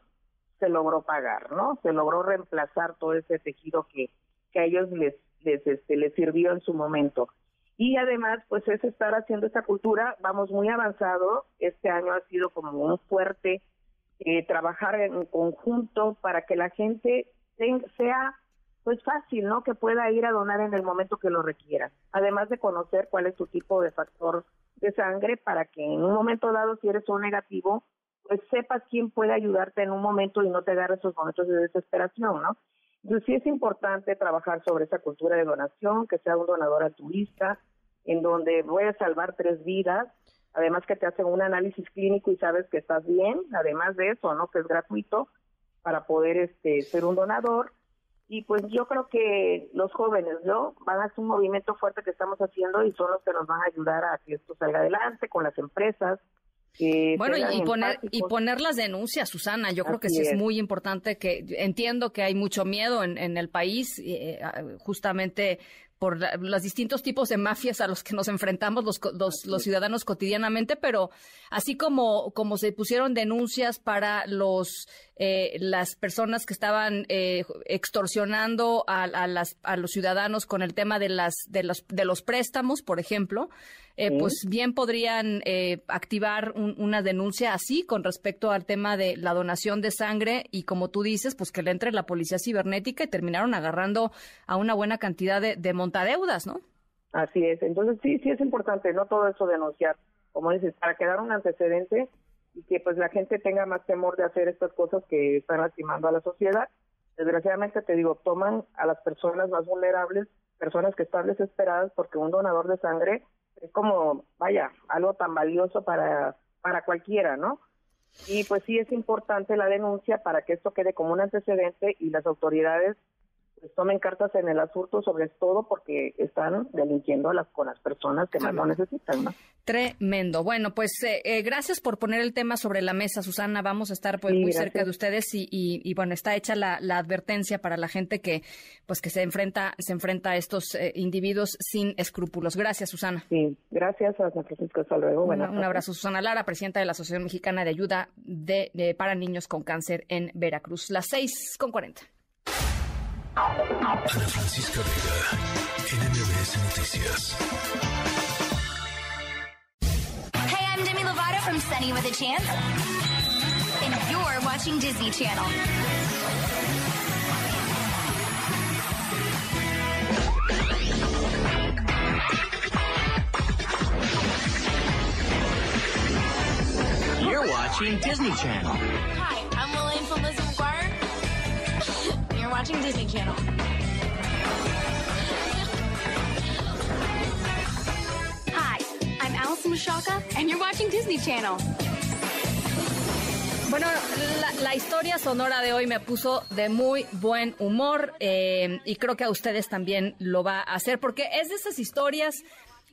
S17: se logró pagar, ¿no? Se logró reemplazar todo ese tejido que, que a ellos les, les, este, les sirvió en su momento. Y además, pues es estar haciendo esta cultura, vamos muy avanzado, este año ha sido como un fuerte eh, trabajar en conjunto para que la gente sea pues fácil, ¿no? Que pueda ir a donar en el momento que lo requiera. Además de conocer cuál es tu tipo de factor de sangre para que en un momento dado, si eres un negativo, pues sepas quién puede ayudarte en un momento y no te agarres esos momentos de desesperación, ¿no? Entonces sí es importante trabajar sobre esa cultura de donación, que sea un donador altruista, en donde voy a salvar tres vidas, además que te hacen un análisis clínico y sabes que estás bien, además de eso, ¿no? Que es gratuito, para poder este, ser un donador. Y pues yo creo que los jóvenes, ¿no? Van a ser un movimiento fuerte que estamos haciendo y son los que nos van a ayudar a que esto salga adelante con las empresas,
S2: bueno, y, poner, y poner las denuncias, Susana, yo creo que sí es. muy importante que entiendo que hay mucho miedo en, en el país, eh, justamente por los distintos tipos de mafias a los que nos enfrentamos los, los, ciudadanos cotidianamente, pero así como, como se pusieron denuncias para los eh, las personas que estaban eh, extorsionando a, a, las, a los ciudadanos con el tema de las de los de los préstamos, por ejemplo, eh, pues bien podrían eh, activar una denuncia así con respecto al tema de la donación de sangre y como tú dices, pues que le entre la policía cibernética y terminaron agarrando a una buena cantidad de, de montadeudas, ¿no?
S17: Así es, entonces sí, sí es importante, no todo eso denunciar, como dices, para quedar un antecedente y que pues la gente tenga más temor de hacer estas cosas que están lastimando a la sociedad. Desgraciadamente te digo, toman a las personas más vulnerables, personas que están desesperadas porque un donador de sangre es como, vaya, algo tan valioso para, para cualquiera, ¿no? Y pues sí es importante la denuncia para que esto quede como un antecedente y las autoridades pues, tomen cartas en el asunto, sobre todo porque están delinquiendo a las, con las personas que más lo necesitan. ¿no?
S2: Tremendo. Bueno, pues eh, eh, gracias por poner el tema sobre la mesa, Susana. Vamos a estar pues muy cerca de ustedes y, bueno, está hecha la, advertencia para la gente que pues que se enfrenta se enfrenta a estos eh, individuos sin escrúpulos. Gracias, Susana.
S17: Sí, gracias, a San Francisco. Hasta luego.
S2: Un, un abrazo, Susana Lara, presidenta de la Asociación Mexicana de Ayuda de, para Niños con Cáncer en Veracruz. Las seis con cuarenta.
S1: Ana Francisca Vega, NMBS Noticias.
S18: Hey, I'm Demi Lovato from Sunny with a Chance, and you're watching Disney Channel.
S19: You're watching Disney Channel.
S20: Hi, I'm Elaine from Lizzie McGuire. You're watching Disney Channel.
S18: Hi, I'm Allison Mashaka, and you're watching Disney Channel.
S2: Bueno, la, historia sonora de hoy me puso de muy buen humor eh, y creo que a ustedes también lo va a hacer porque es de esas historias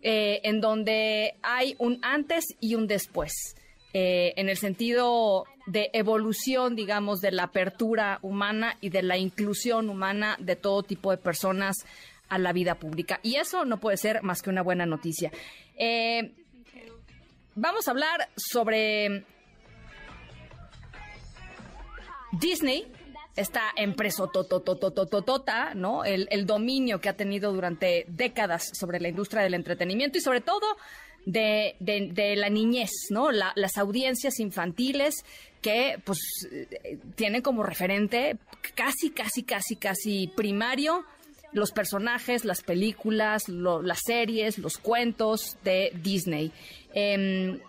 S2: eh, en donde hay un antes y un después. Eh, en el sentido de evolución, digamos, de la apertura humana y de la inclusión humana de todo tipo de personas a la vida pública. Y eso no puede ser más que una buena noticia. Eh, vamos a hablar sobre Disney, esta empresa ¿no? El, el dominio que ha tenido durante décadas sobre la industria del entretenimiento y sobre todo de, la niñez, ¿no? las audiencias infantiles que pues tienen como referente casi, casi, casi, casi primario los personajes, las películas, las series, los cuentos de Disney. Em,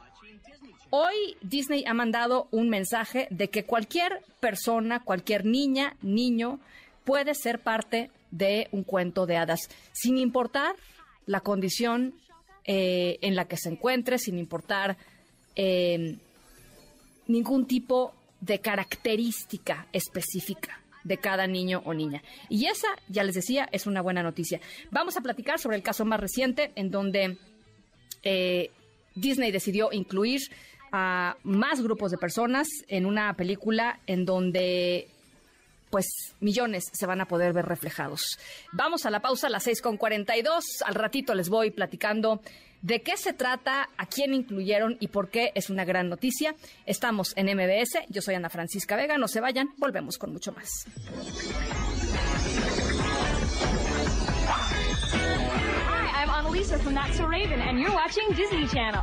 S2: hoy Disney ha mandado un mensaje de que cualquier persona, cualquier niña, niño, puede ser parte de un cuento de hadas, sin importar la condición eh, en la que se encuentre, sin importar eh, ningún tipo de característica específica de cada niño o niña. Y esa, ya les decía, es una buena noticia. Vamos a platicar sobre el caso más reciente en donde eh, Disney decidió incluir a más grupos de personas en una película en donde pues millones se van a poder ver reflejados. Vamos a la pausa a las 6.42. Al ratito les voy platicando de qué se trata, a quién incluyeron y por qué es una gran noticia. Estamos en MBS. Yo soy Ana Francisca Vega. No se vayan. Volvemos con mucho más.
S18: Hi, I'm Annalisa from That's Raven, and you're watching Disney Channel.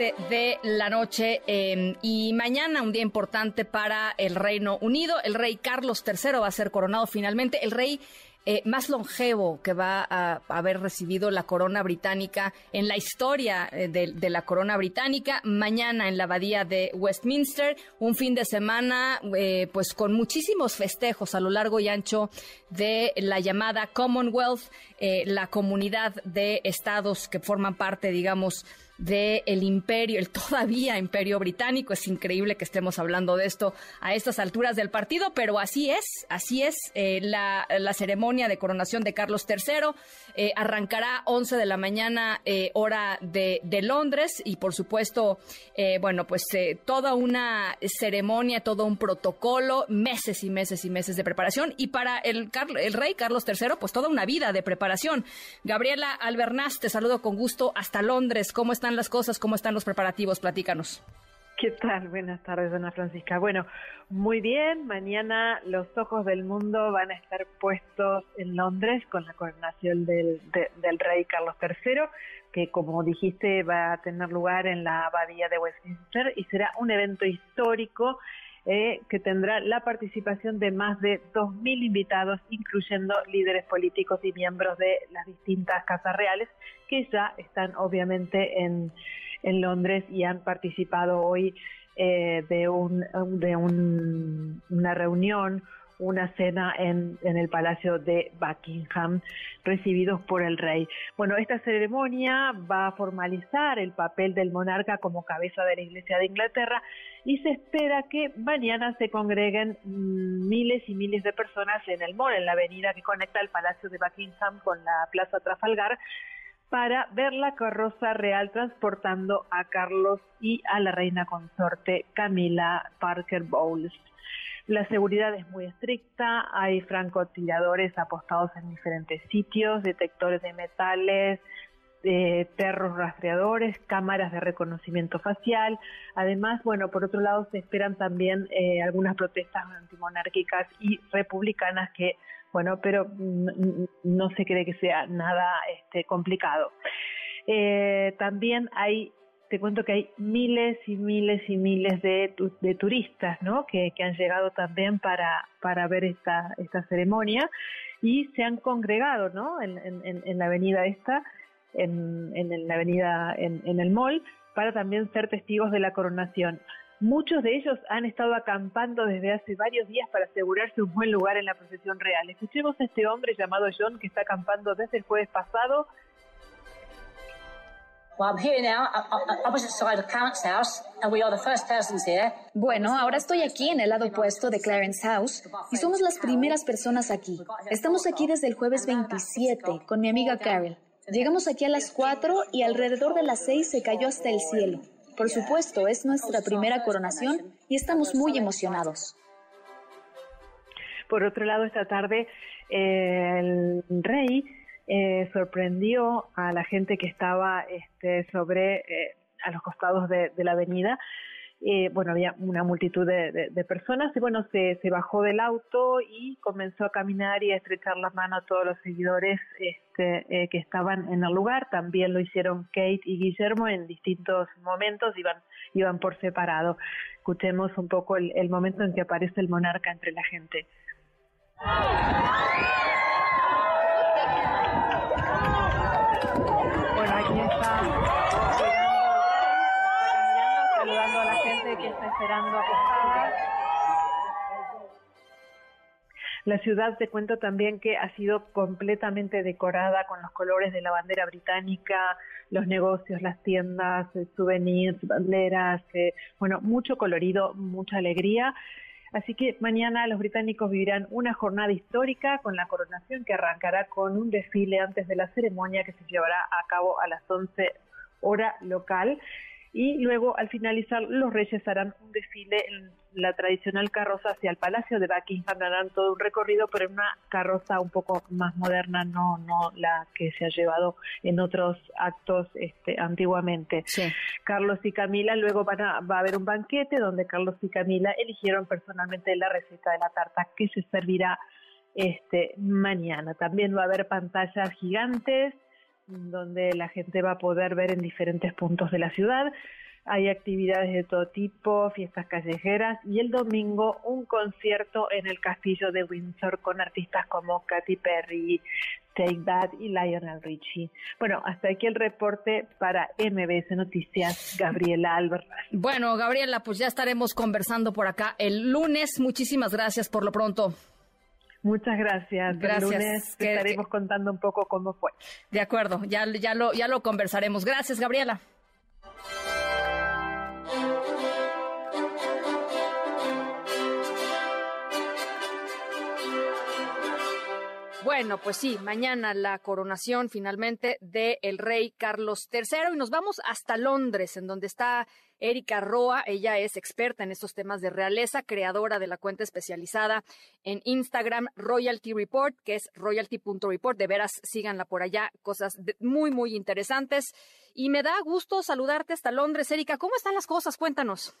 S2: 7 de la noche em, y mañana un día importante para el Reino Unido. El rey Carlos III va a ser coronado finalmente. El rey eh, más longevo que va a, haber recibido la corona británica en la historia eh, de, la corona británica. Mañana en la abadía de Westminster, un fin de semana eh, pues con muchísimos festejos a lo largo y ancho de la llamada Commonwealth, la comunidad de estados que forman parte, digamos, del el imperio, el todavía imperio británico. Es increíble que estemos hablando de esto a estas alturas del partido, pero así es, así es. Eh, la, la, ceremonia de coronación de Carlos III eh, arrancará 11 de la mañana, eh, hora de, de, Londres, y por supuesto, bueno, pues toda una ceremonia, todo un protocolo, meses y meses y meses de preparación, y para el, el rey Carlos III, pues toda una vida de preparación. Gabriela Albernaz, te saludo con gusto hasta Londres. ¿Cómo están las cosas? ¿Cómo están los preparativos? Platícanos.
S21: ¿Qué tal? Buenas tardes, Ana Francisca. Bueno, muy bien. Mañana los ojos del mundo van a estar puestos en Londres con la coronación del, del rey Carlos III, que como dijiste va a tener lugar en la abadía de Westminster y será un evento histórico eh, que tendrá la participación de más de 2.000 invitados, incluyendo líderes políticos y miembros de las distintas casas reales, que ya están obviamente en en Londres y han participado hoy eh, de, un, de un, una reunión, una cena en, en, el Palacio de Buckingham, recibidos por el rey. Bueno, esta ceremonia va a formalizar el papel del monarca como cabeza de la Iglesia de Inglaterra y se espera que mañana se congreguen miles y miles de personas en el mall, en la avenida que conecta el Palacio de Buckingham con la Plaza Trafalgar, para ver la carroza real transportando a Carlos y a la reina consorte Camila Parker Bowles. La seguridad es muy estricta, hay francotiradores apostados en diferentes sitios, detectores de metales, eh, perros rastreadores, cámaras de reconocimiento facial. Además, bueno, por otro lado se esperan también eh, algunas protestas antimonárquicas y republicanas que bueno, pero no se cree que sea nada este, complicado. Eh, también hay, te cuento que hay miles y miles y miles de, de turistas, ¿no? Que, que, han llegado también para, para ver esta, esta ceremonia y se han congregado, ¿no? En, la avenida esta, en, en la avenida, en, en el mall, para también ser testigos de la coronación. Muchos de ellos han estado acampando desde hace varios días para asegurarse un buen lugar en la procesión real. Escuchemos a este hombre llamado John que está acampando desde el jueves pasado.
S22: Bueno, ahora estoy aquí en el lado opuesto de Clarence House y somos las primeras personas aquí. Estamos aquí desde el jueves 27 con mi amiga Carol. Llegamos aquí a las 4 y alrededor de las 6 se cayó hasta el cielo. Por supuesto, es nuestra primera coronación y estamos muy emocionados.
S21: Por otro lado, esta tarde el rey eh, sorprendió a la gente que estaba este, sobre eh, a los costados de, la avenida eh, bueno, había una multitud de, personas y bueno, se, bajó del auto y comenzó a caminar y a estrechar la mano a todos los seguidores este, eh, que estaban en el lugar. También lo hicieron Kate y Guillermo en distintos momentos, iban, iban por separado. Escuchemos un poco el, el momento en que aparece el monarca entre la gente. Bueno, aquí está saludando a la gente que está esperando. La ciudad, te cuento también que ha sido completamente decorada con los colores de la bandera británica, los negocios, las tiendas, eh, souvenirs, banderas, eh, bueno, mucho colorido, mucha alegría. Así que mañana los británicos vivirán una jornada histórica con la coronación que arrancará con un desfile antes de la ceremonia que se llevará a cabo a las 11 hora local y luego al finalizar los reyes harán un desfile en la tradicional carroza hacia el Palacio de Buckingham, harán todo un recorrido, pero en una carroza un poco más moderna, no no la que se ha llevado en otros actos este, antiguamente. Carlos y Camila luego van a, va a haber un banquete donde Carlos y Camila eligieron personalmente la receta de la tarta que se servirá este mañana. También va a haber pantallas gigantes donde la gente va a poder ver en diferentes puntos de la ciudad. Hay actividades de todo tipo, fiestas callejeras y el domingo un concierto en el castillo de Windsor con artistas como Katy Perry, Take That y Lionel Richie. Bueno, hasta aquí el reporte para MBS Noticias, Gabriela Álvarez.
S2: Bueno, Gabriela, pues ya estaremos conversando por acá el lunes. Muchísimas gracias por lo pronto.
S21: Muchas gracias. Gracias. El lunes estaremos contando un poco cómo fue.
S2: De acuerdo, ya, ya, lo, ya lo conversaremos. Gracias, Gabriela. Bueno, pues sí, mañana la coronación finalmente de el rey Carlos III y nos vamos hasta Londres, en donde está Erika Roa. Ella es experta en estos temas de realeza, creadora de la cuenta especializada en Instagram Royalty Report, que es royalty.report. De veras, síganla por allá, cosas muy, muy interesantes. Y me da gusto saludarte hasta Londres. Erika, ¿cómo están las cosas? Cuéntanos.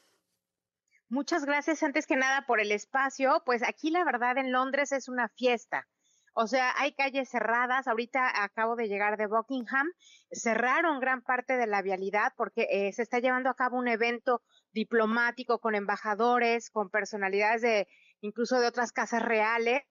S23: Muchas gracias antes que nada por el espacio. Pues aquí la verdad en Londres es una fiesta. O sea, hay calles cerradas. Ahorita acabo de llegar de Buckingham. Cerraron gran parte de la vialidad porque eh, se está llevando a cabo un evento diplomático con embajadores, con personalidades de incluso de otras casas reales.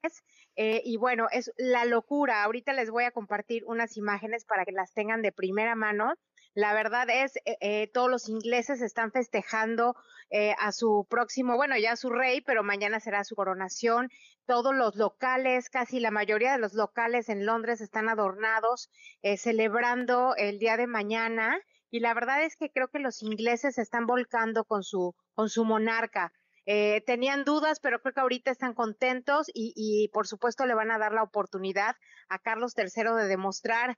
S23: Eh, y bueno, es la locura. Ahorita les voy a compartir unas imágenes para que las tengan de primera mano. La verdad es, eh, eh, todos los ingleses están festejando eh, a su próximo, bueno, ya su rey, pero mañana será su coronación. Todos los locales, casi la mayoría de los locales en Londres están adornados, celebrando el día de mañana. Y la verdad es que creo que los ingleses se están volcando con su, con su monarca. tenían dudas, pero creo que ahorita están contentos y, y, por supuesto le van a dar la oportunidad a Carlos III de demostrar eh,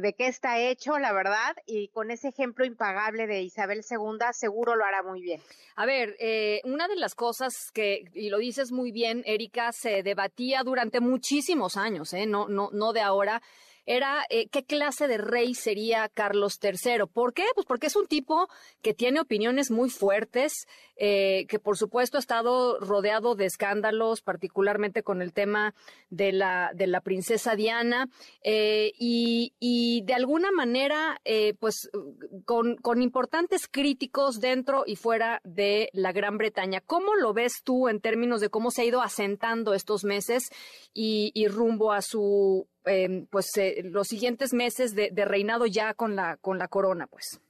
S23: de qué está hecho, la verdad, y con ese ejemplo impagable de Isabel II seguro lo hará muy bien.
S2: A ver, eh, una de las cosas que, y lo dices muy bien, Erika, se debatía durante muchísimos años, ¿eh? no, no, no de ahora, era eh, qué clase de rey sería Carlos III. ¿Por qué? Pues porque es un tipo que tiene opiniones muy fuertes, eh, que por supuesto ha estado rodeado de escándalos, particularmente con el tema de la, de la princesa Diana, eh, y, de alguna manera, pues con, con importantes críticos dentro y fuera de la Gran Bretaña. ¿Cómo lo ves tú en términos de cómo se ha ido asentando estos meses y rumbo a su eh, pues eh, los siguientes meses de, reinado ya con la con la corona, pues.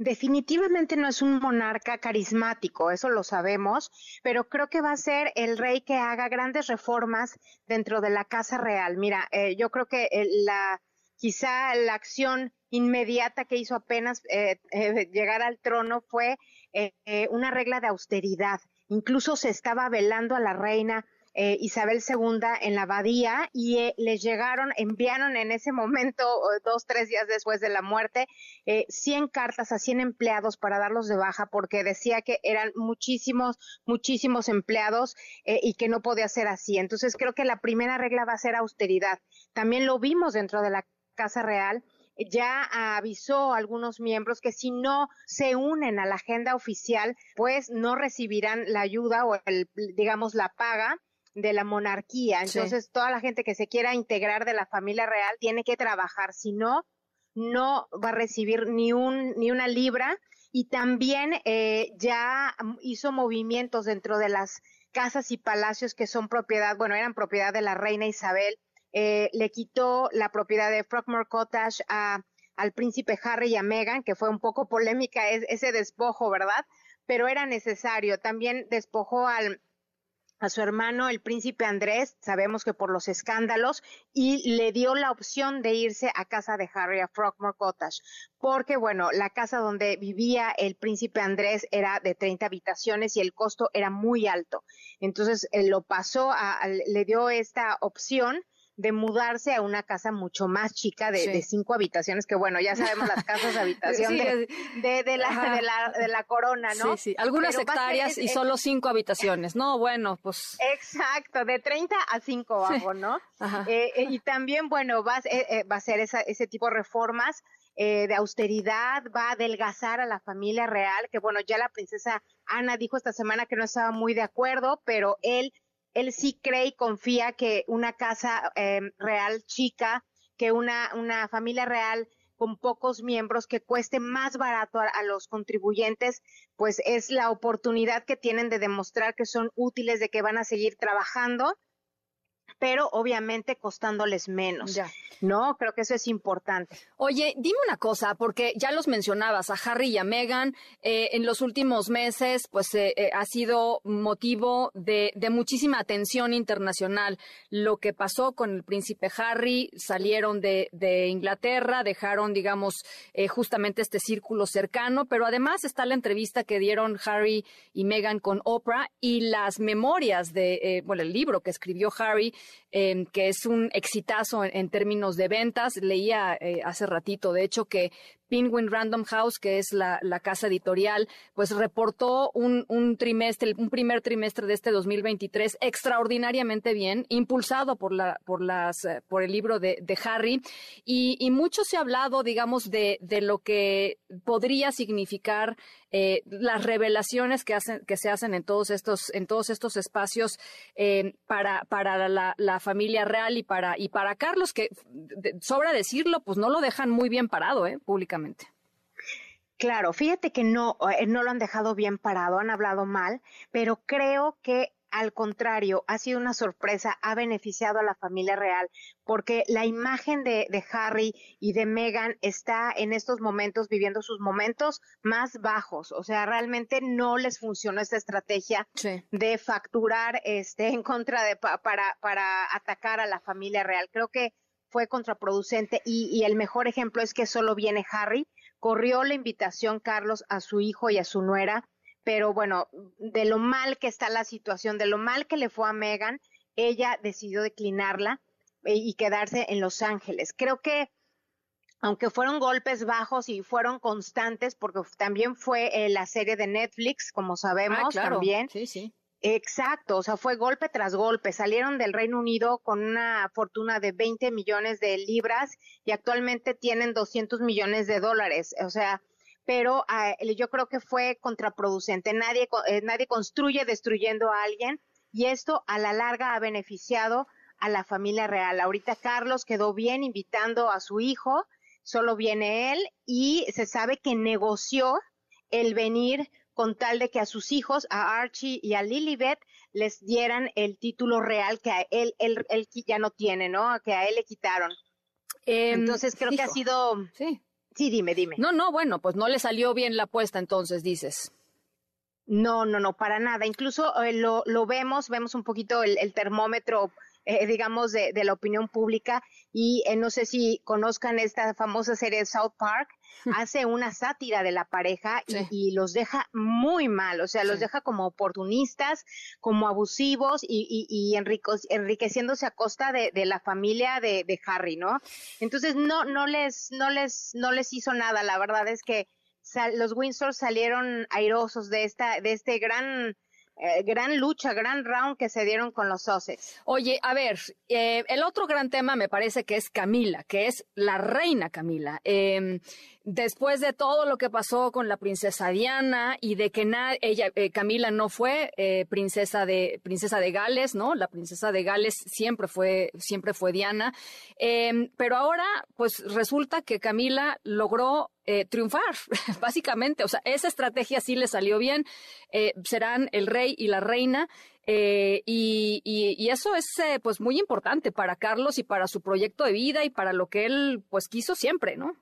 S23: Definitivamente no es un monarca carismático, eso lo sabemos, pero creo que va a ser el rey que haga grandes reformas dentro de la casa real. Mira, eh, yo creo que la quizá la acción inmediata que hizo apenas eh, eh, llegar al trono fue una regla de austeridad. Incluso se estaba velando a la reina eh, Isabel II en la abadía y eh, les llegaron, enviaron en ese momento, dos, tres días después de la muerte, eh, 100 cartas a 100 empleados para darlos de baja porque decía que eran muchísimos, muchísimos empleados eh, y que no podía ser así. Entonces creo que la primera regla va a ser austeridad. También lo vimos dentro de la Casa Real ya avisó a algunos miembros que si no se unen a la agenda oficial, pues no recibirán la ayuda o el, digamos la paga de la monarquía. Entonces, toda la gente que se quiera integrar de la familia real tiene que trabajar, si no, no va a recibir ni, un, ni una libra. Y también eh, ya hizo movimientos dentro de las casas y palacios que son propiedad, bueno, eran propiedad de la reina Isabel. Eh, le quitó la propiedad de Frogmore Cottage a, al príncipe Harry y a Meghan, que fue un poco polémica ese despojo, ¿verdad? Pero era necesario. También despojó al, a su hermano, el príncipe Andrés, sabemos que por los escándalos, y le dio la opción de irse a casa de Harry, a Frogmore Cottage, porque, bueno, la casa donde vivía el príncipe Andrés era de 30 habitaciones y el costo era muy alto. Entonces, él lo pasó, a, le dio esta opción de mudarse a una casa mucho más chica de, cinco habitaciones, que bueno, ya sabemos las casas de habitación de, de, la, de, la, corona, ¿no?
S2: Sí, sí, algunas hectáreas y solo cinco habitaciones, ¿no? Bueno, pues...
S23: Exacto, de 30 a 5 bajo, ¿no? Eh, eh, y también, bueno, va, eh, va a ser esa, ese tipo de reformas de austeridad, va a adelgazar a la familia real, que bueno, ya la princesa Ana dijo esta semana que no estaba muy de acuerdo, pero él él sí cree y confía que una casa eh, real chica, que una, una familia real con pocos miembros que cueste más barato a, los contribuyentes, pues es la oportunidad que tienen de demostrar que son útiles, de que van a seguir trabajando pero obviamente costándoles menos. Ya. No, creo que eso es importante.
S2: Oye, dime una cosa, porque ya los mencionabas, a Harry y a Meghan, eh, en los últimos meses, pues eh, eh, ha sido motivo de, de, muchísima atención internacional. Lo que pasó con el príncipe Harry, salieron de, de Inglaterra, dejaron, digamos, eh, justamente este círculo cercano, pero además está la entrevista que dieron Harry y Meghan con Oprah y las memorias de, eh, bueno, el libro que escribió Harry eh, que es un exitazo en, en, términos de ventas. Leía eh, hace ratito, de hecho, que Penguin Random House, que es la, casa editorial, pues reportó un, trimestre, un primer trimestre de este 2023 extraordinariamente bien, impulsado por eh, el libro de, Harry, y, mucho se ha hablado, digamos, de, lo que podría significar eh, las revelaciones que hacen, que se hacen en todos estos, espacios eh, para, la, familia real y para, y para Carlos, que sobra decirlo, pues no lo dejan muy bien parado, eh, públicamente.
S23: Claro, fíjate que no, eh, no lo han dejado bien parado, han hablado mal, pero creo que al contrario, ha sido una sorpresa, ha beneficiado a la familia real, porque la imagen de, de, Harry y de Meghan está en estos momentos viviendo sus momentos más bajos. O sea, realmente no les funcionó esta estrategia sí. de facturar este en contra de para, para atacar a la familia real. Creo que fue contraproducente y, y el mejor ejemplo es que solo viene Harry. Corrió la invitación Carlos a su hijo y a su nuera pero bueno, de lo mal que está la situación, de lo mal que le fue a Megan, ella decidió declinarla eh, y quedarse en Los Ángeles. Creo que aunque fueron golpes bajos y fueron constantes, porque también fue eh, la serie de Netflix, como sabemos,
S2: ah, claro.
S23: también.
S2: Sí, sí.
S23: Exacto, o sea, fue golpe tras golpe. Salieron del Reino Unido con una fortuna de 20 millones de libras y actualmente tienen 200 millones de dólares. O sea, pero uh, yo creo que fue contraproducente. Nadie, eh, nadie construye destruyendo a alguien y esto a la larga ha beneficiado a la familia real. Ahorita Carlos quedó bien invitando a su hijo, solo viene él y se sabe que negoció el venir con tal de que a sus hijos, a Archie y a Lilibet, les dieran el título real que a él, él, él ya no tiene, ¿no? Que a él le quitaron. Eh, Entonces creo hijo. que ha sido...
S2: Sí.
S23: Sí, dime, dime.
S2: No, no, bueno, pues no le salió bien la apuesta entonces, dices.
S23: No, no, no, para nada. Incluso eh, lo, lo, vemos, vemos un poquito el, el termómetro, eh, digamos, de, de, la opinión pública y eh, no sé si conozcan esta famosa serie South Park, hace una sátira de la pareja y, sí. y, los deja muy mal, o sea, los sí. deja como oportunistas, como abusivos y, y, y enriqueciéndose a costa de, de la familia de, de, Harry, ¿no? Entonces no, no les, no les, no les hizo nada. La verdad es que sal, los Windsor salieron airosos de esta, de este gran eh, gran lucha, gran round que se dieron con los Sussex.
S2: Oye, a ver, eh, el otro gran tema me parece que es Camila, que es la reina Camila. Eh, después de todo lo que pasó con la princesa Diana y de que ella, eh, Camila no fue eh, princesa de princesa de Gales, ¿no? La princesa de Gales siempre fue siempre fue Diana, eh, pero ahora pues resulta que Camila logró eh, triunfar, básicamente. O sea, esa estrategia sí le salió bien. Eh, serán el rey y la reina. Eh, y, y, y, eso es eh, pues muy importante para Carlos y para su proyecto de vida y para lo que él pues quiso siempre, ¿no?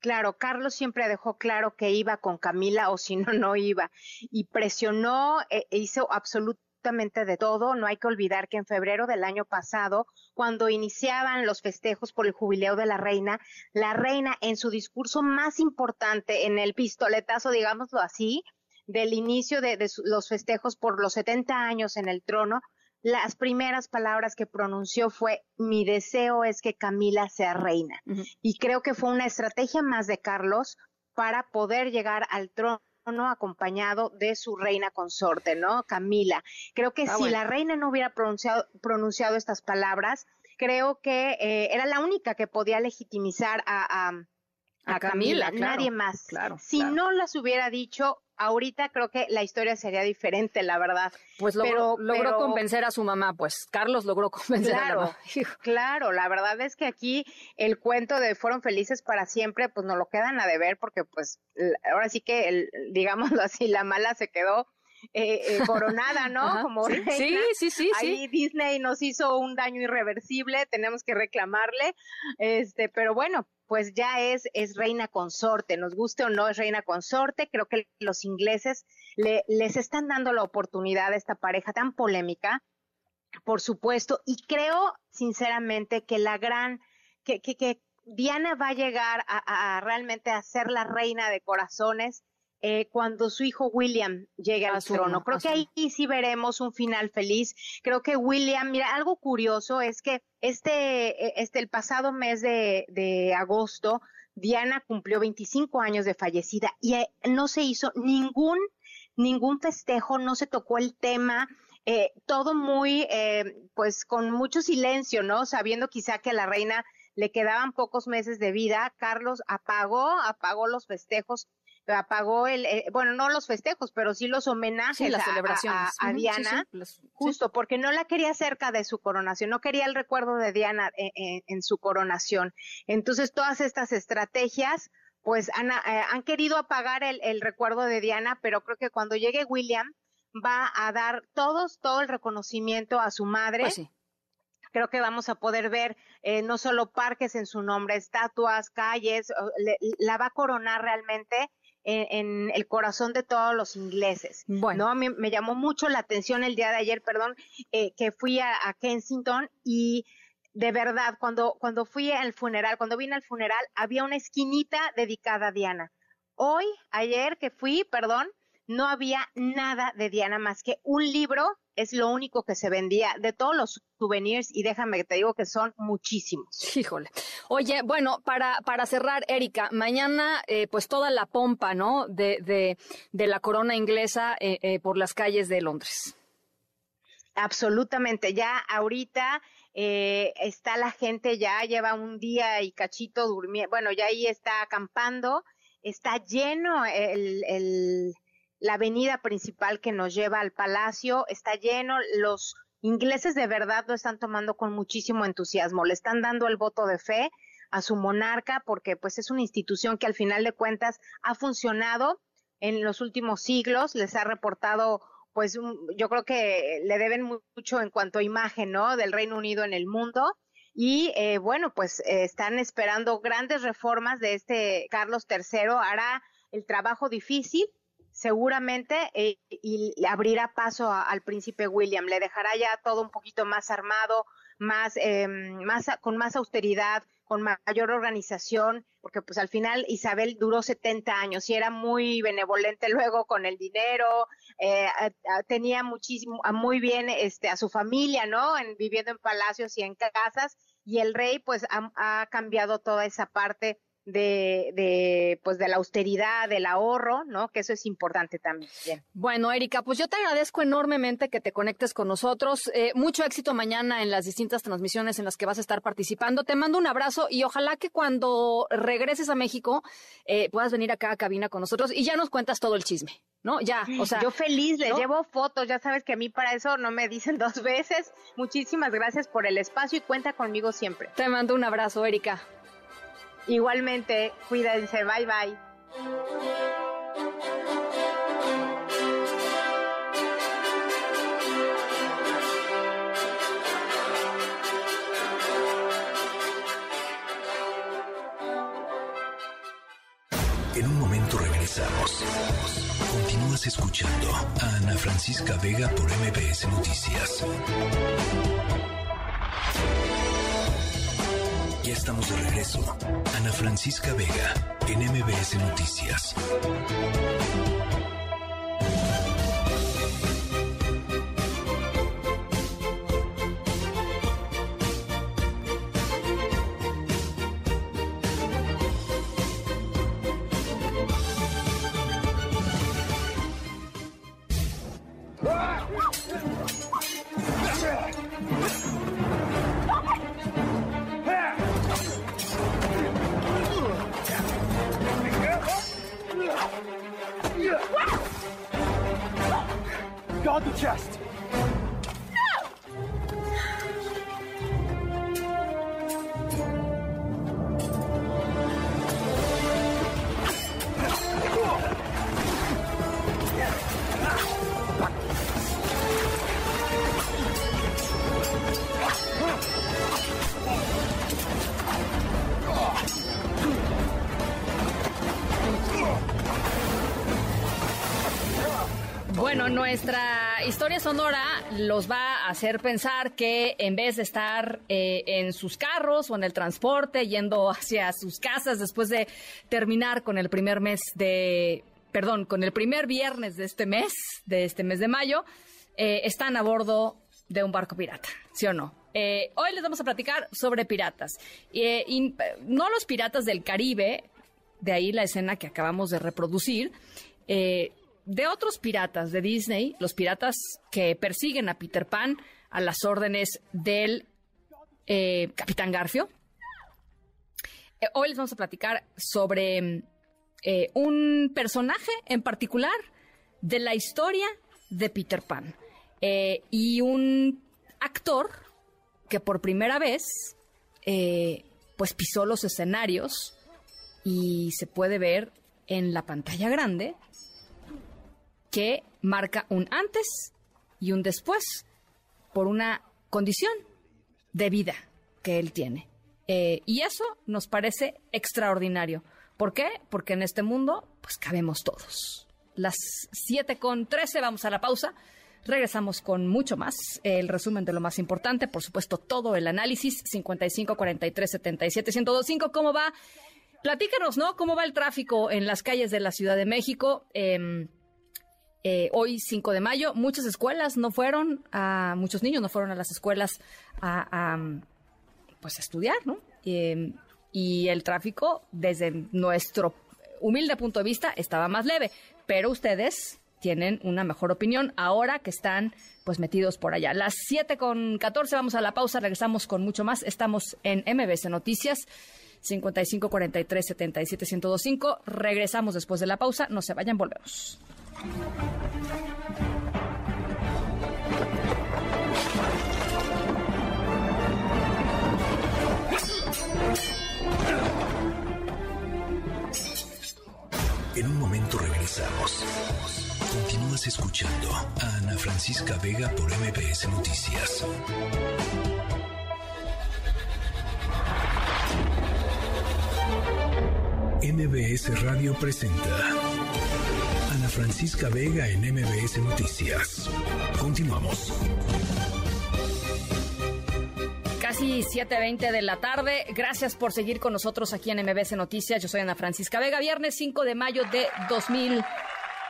S23: Claro, Carlos siempre dejó claro que iba con Camila o si no, no iba. Y presionó, e hizo absolutamente de todo. No hay que olvidar que en febrero del año pasado, cuando iniciaban los festejos por el jubileo de la reina, la reina en su discurso más importante, en el pistoletazo, digámoslo así, del inicio de, de los festejos por los 70 años en el trono, las primeras palabras que pronunció fue mi deseo es que Camila sea reina. Uh -huh. Y creo que fue una estrategia más de Carlos para poder llegar al trono acompañado de su reina consorte, ¿no? Camila. Creo que ah, si bueno. la reina no hubiera pronunciado, pronunciado estas palabras, creo que eh, era la única que podía legitimizar a, a, a, a Camila, Camila claro, nadie más.
S2: Claro,
S23: si
S2: claro.
S23: no las hubiera dicho, ahorita creo que la historia sería diferente, la verdad.
S2: Pues logró, pero, logró pero... convencer a su mamá, pues Carlos logró convencer
S23: claro,
S2: a la mamá.
S23: Claro, la verdad es que aquí el cuento de fueron felices para siempre, pues nos lo quedan a deber porque pues ahora sí que, el, digámoslo así, la mala se quedó eh, eh, coronada, ¿no?
S2: Ajá,
S23: Como
S2: sí,
S23: reina.
S2: sí, sí, sí,
S23: Ahí
S2: sí.
S23: Disney nos hizo un daño irreversible, tenemos que reclamarle, este, pero bueno, pues ya es, es reina consorte, nos guste o no es reina consorte, creo que los ingleses le, les están dando la oportunidad a esta pareja tan polémica, por supuesto, y creo sinceramente que la gran, que, que, que Diana va a llegar a, a realmente a ser la reina de corazones, eh, cuando su hijo William llegue al trono. Creo que ahí sí veremos un final feliz. Creo que William, mira, algo curioso es que este, e, este el pasado mes de, de agosto Diana cumplió 25 años de fallecida y eh, no se hizo ningún, ningún festejo, no se tocó el tema. Eh, todo muy, eh, pues con mucho silencio, ¿no? Sabiendo quizá que a la reina le quedaban pocos meses de vida, Carlos apagó, apagó los festejos apagó el, eh, bueno, no los festejos, pero sí los homenajes
S2: las celebraciones.
S23: A, Diana, justo porque no la quería cerca de su coronación, no quería el recuerdo de Diana eh, eh, en, su coronación. Entonces, todas estas estrategias, pues han, han querido apagar el, el, recuerdo de Diana, pero creo que cuando llegue William va a dar todos, todo el reconocimiento a su madre.
S2: Pues
S23: creo que vamos a poder ver no solo parques en su nombre, estatuas, calles, la va a coronar realmente en, el corazón de todos los ingleses. Bueno. ¿no? Me, me, llamó mucho la atención el día de ayer, perdón, eh, que fui a, Kensington y de verdad, cuando, cuando fui al funeral, cuando vine al funeral, había una esquinita dedicada a Diana. Hoy, ayer que fui, perdón, no había nada de Diana más que un libro es lo único que se vendía de todos los souvenirs y déjame que te digo que son muchísimos.
S2: Híjole. Oye, bueno, para, para cerrar, Erika, mañana eh, pues toda la pompa, ¿no? De, de, de la corona inglesa eh, eh, por las calles de Londres.
S23: Absolutamente, ya ahorita está la gente, ya lleva un día y cachito durmiendo, bueno, ya ahí está acampando, está lleno el, el la avenida principal que nos lleva al palacio está lleno, los ingleses de verdad lo están tomando con muchísimo entusiasmo, le están dando el voto de fe a su monarca porque pues es una institución que al final de cuentas ha funcionado en los últimos siglos, les ha reportado pues yo creo que le deben mucho en cuanto a imagen, ¿no? Del Reino Unido en el mundo. Y eh, bueno, pues eh, están esperando grandes reformas de este Carlos III. Hará el trabajo difícil, seguramente eh, y abrirá paso al príncipe William, le dejará ya todo un poquito más armado, más, eh, más con más austeridad, con mayor organización, porque pues al final Isabel duró 70 años y era muy benevolente luego con el dinero, eh, tenía muchísimo, muy bien este, a su familia, ¿no? En, viviendo en palacios y en casas, y el rey pues ha, ha cambiado toda esa parte de, de, pues de la austeridad, del ahorro, ¿no? Que eso es importante también.
S2: Bueno, Erika, pues yo te agradezco enormemente que te conectes con nosotros. Eh, mucho éxito mañana en las distintas transmisiones en las que vas a estar participando. Te mando un abrazo y ojalá que cuando regreses a México eh, puedas venir acá a cabina con nosotros y ya nos cuentas todo el chisme. ¿no? Ya, o sea.
S23: Yo feliz, le llevo fotos, ya sabes que a mí para eso no me dicen dos veces. Muchísimas gracias por el espacio y cuenta conmigo siempre.
S2: Te mando un abrazo, Erika.
S23: Igualmente, cuídense, bye bye.
S1: En un momento regresamos. Continúas escuchando a Ana Francisca Vega por MBS Noticias. Estamos de regreso. Ana Francisca Vega, en MBS Noticias.
S2: Nuestra historia sonora los va a hacer pensar que en vez de estar eh, en sus carros o en el transporte yendo hacia sus casas después de terminar con el primer mes de, perdón, con el primer viernes de este mes, de este mes de mayo, eh, están a bordo de un barco pirata, ¿sí o no? Eh, hoy les vamos a platicar sobre piratas. No los piratas del Caribe, de ahí la escena que acabamos de reproducir, de otros piratas de Disney, los piratas que persiguen a Peter Pan a las órdenes del Capitán Garfio. hoy les vamos a platicar sobre un personaje en particular de la historia de Peter Pan y un actor que por primera vez eh, pues pisó los escenarios y se puede ver en la pantalla grande que marca un antes y un después por una condición de vida que él tiene. Eh, y eso nos parece extraordinario. ¿Por qué? Porque en este mundo, pues cabemos todos. Las 7 con 13, vamos a la pausa. Regresamos con mucho más, el resumen de lo más importante, por supuesto, todo el análisis 55 43 77 1025. ¿Cómo va? Platícanos, ¿no? ¿Cómo va el tráfico en las calles de la Ciudad de México? Em, eh, hoy 5 de mayo, muchas escuelas no fueron, muchos niños no fueron a las escuelas a, pues a estudiar, ¿no? Em, y el tráfico, desde nuestro humilde punto de vista, estaba más leve. Pero ustedes tienen una mejor opinión ahora que están pues metidos por allá. Las 7 con 14, vamos a la pausa, regresamos con mucho más. Estamos en MBC Noticias. 55 43 77 1025. Regresamos después de la pausa. No se vayan, volvemos.
S1: En un momento regresamos. Continúas escuchando a Ana Francisca Vega por MBS Noticias. MBS Radio presenta Francisca Vega en MBS Noticias. Continuamos.
S2: Casi 7.20 de la tarde. Gracias por seguir con nosotros aquí en MBS Noticias. Yo soy Ana Francisca Vega. Viernes 5 de mayo de